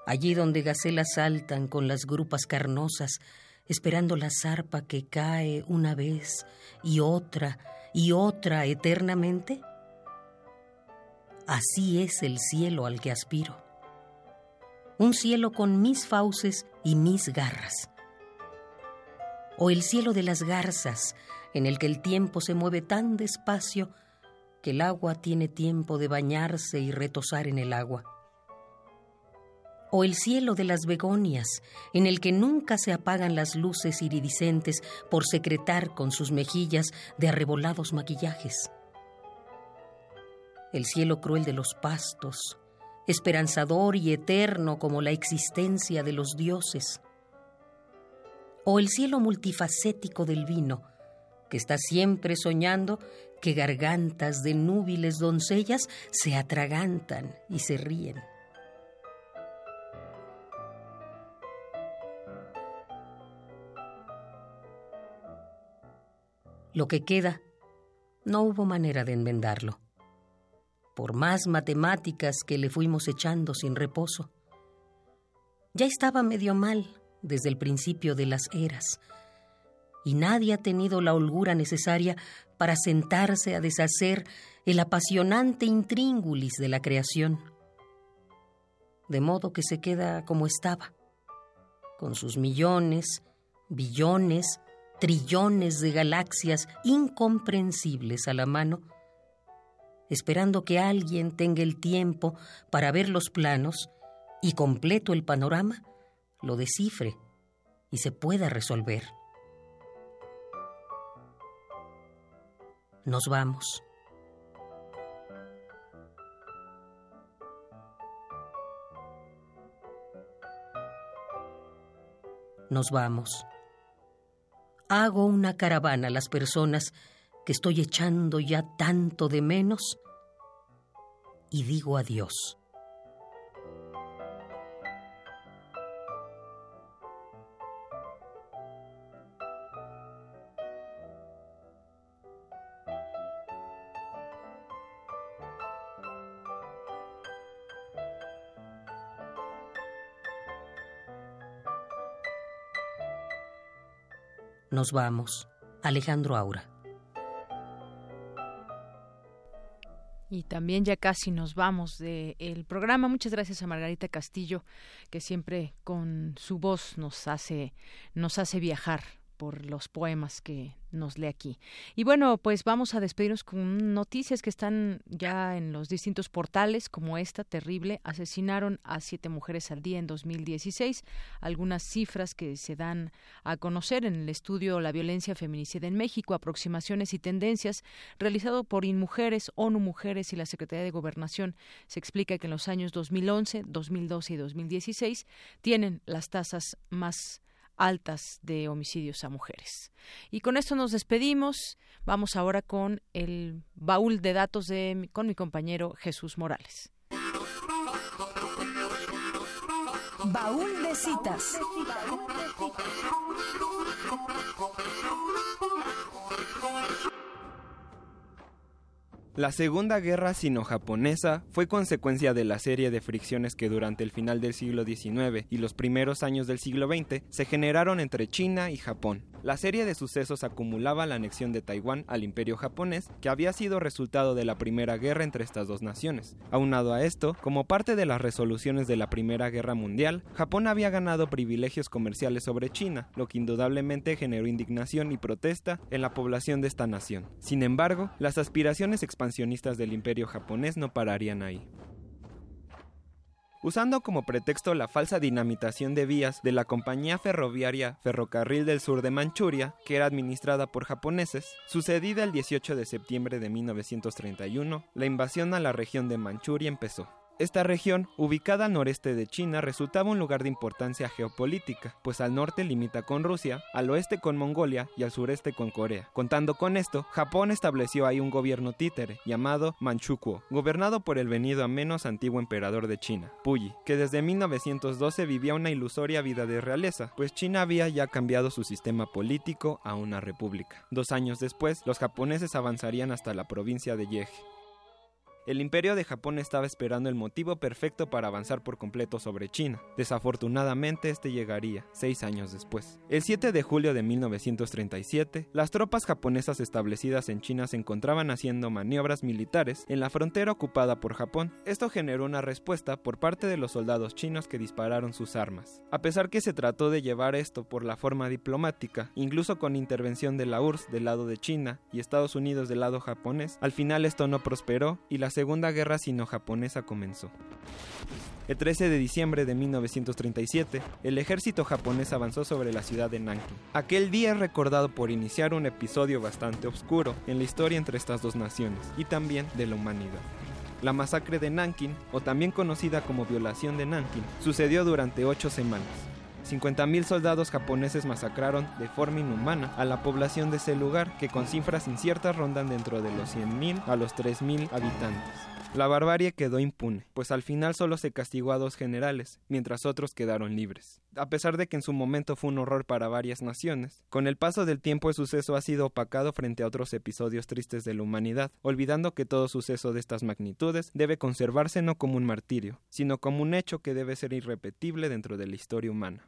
Allí donde gacelas saltan con las grupas carnosas, esperando la zarpa que cae una vez y otra y otra eternamente. Así es el cielo al que aspiro. Un cielo con mis fauces y mis garras. O el cielo de las garzas, en el que el tiempo se mueve tan despacio que el agua tiene tiempo de bañarse y retosar en el agua. O el cielo de las begonias, en el que nunca se apagan las luces iridiscentes por secretar con sus mejillas de arrebolados maquillajes. El cielo cruel de los pastos, esperanzador y eterno como la existencia de los dioses. O el cielo multifacético del vino, que está siempre soñando que gargantas de núbiles doncellas se atragantan y se ríen. Lo que queda, no hubo manera de enmendarlo. Por más matemáticas que le fuimos echando sin reposo. Ya estaba medio mal desde el principio de las eras, y nadie ha tenido la holgura necesaria para sentarse a deshacer el apasionante intríngulis de la creación. De modo que se queda como estaba, con sus millones, billones, trillones de galaxias incomprensibles a la mano, esperando que alguien tenga el tiempo para ver los planos y completo el panorama, lo descifre y se pueda resolver. Nos vamos. Nos vamos. Hago una caravana a las personas que estoy echando ya tanto de menos y digo adiós. Nos vamos. Alejandro Aura. Y también ya casi nos vamos del programa. Muchas gracias a Margarita Castillo, que siempre con su voz nos hace, nos hace viajar por los poemas que nos lee aquí. Y bueno, pues vamos a despedirnos con noticias que están ya en los distintos portales, como esta terrible. Asesinaron a siete mujeres al día en 2016. Algunas cifras que se dan a conocer en el estudio La violencia feminicida en México, aproximaciones y tendencias, realizado por InMujeres, ONU Mujeres y la Secretaría de Gobernación. Se explica que en los años 2011, 2012 y 2016 tienen las tasas más altas de homicidios a mujeres. Y con esto nos despedimos. Vamos ahora con el baúl de datos de con mi compañero Jesús Morales. Baúl de citas. La Segunda Guerra Sino-Japonesa fue consecuencia de la serie de fricciones que durante el final del siglo XIX y los primeros años del siglo XX se generaron entre China y Japón. La serie de sucesos acumulaba la anexión de Taiwán al imperio japonés, que había sido resultado de la primera guerra entre estas dos naciones. Aunado a esto, como parte de las resoluciones de la Primera Guerra Mundial, Japón había ganado privilegios comerciales sobre China, lo que indudablemente generó indignación y protesta en la población de esta nación. Sin embargo, las aspiraciones expansionistas del imperio japonés no pararían ahí. Usando como pretexto la falsa dinamitación de vías de la compañía ferroviaria Ferrocarril del Sur de Manchuria, que era administrada por japoneses, sucedida el 18 de septiembre de 1931, la invasión a la región de Manchuria empezó. Esta región, ubicada al noreste de China, resultaba un lugar de importancia geopolítica, pues al norte limita con Rusia, al oeste con Mongolia y al sureste con Corea. Contando con esto, Japón estableció ahí un gobierno títere, llamado Manchukuo, gobernado por el venido a menos antiguo emperador de China, Puyi, que desde 1912 vivía una ilusoria vida de realeza, pues China había ya cambiado su sistema político a una república. Dos años después, los japoneses avanzarían hasta la provincia de Yeje. El imperio de Japón estaba esperando el motivo perfecto para avanzar por completo sobre China. Desafortunadamente, este llegaría seis años después. El 7 de julio de 1937, las tropas japonesas establecidas en China se encontraban haciendo maniobras militares en la frontera ocupada por Japón. Esto generó una respuesta por parte de los soldados chinos que dispararon sus armas. A pesar que se trató de llevar esto por la forma diplomática, incluso con intervención de la URSS del lado de China y Estados Unidos del lado japonés, al final esto no prosperó y la Segunda Guerra Sino-Japonesa comenzó. El 13 de diciembre de 1937, el ejército japonés avanzó sobre la ciudad de Nanking. Aquel día es recordado por iniciar un episodio bastante oscuro en la historia entre estas dos naciones y también de la humanidad. La masacre de Nanking, o también conocida como violación de Nanking, sucedió durante ocho semanas. 50.000 soldados japoneses masacraron de forma inhumana a la población de ese lugar, que con cifras inciertas rondan dentro de los 100.000 a los 3.000 habitantes. La barbarie quedó impune, pues al final solo se castigó a dos generales, mientras otros quedaron libres. A pesar de que en su momento fue un horror para varias naciones, con el paso del tiempo el suceso ha sido opacado frente a otros episodios tristes de la humanidad, olvidando que todo suceso de estas magnitudes debe conservarse no como un martirio, sino como un hecho que debe ser irrepetible dentro de la historia humana.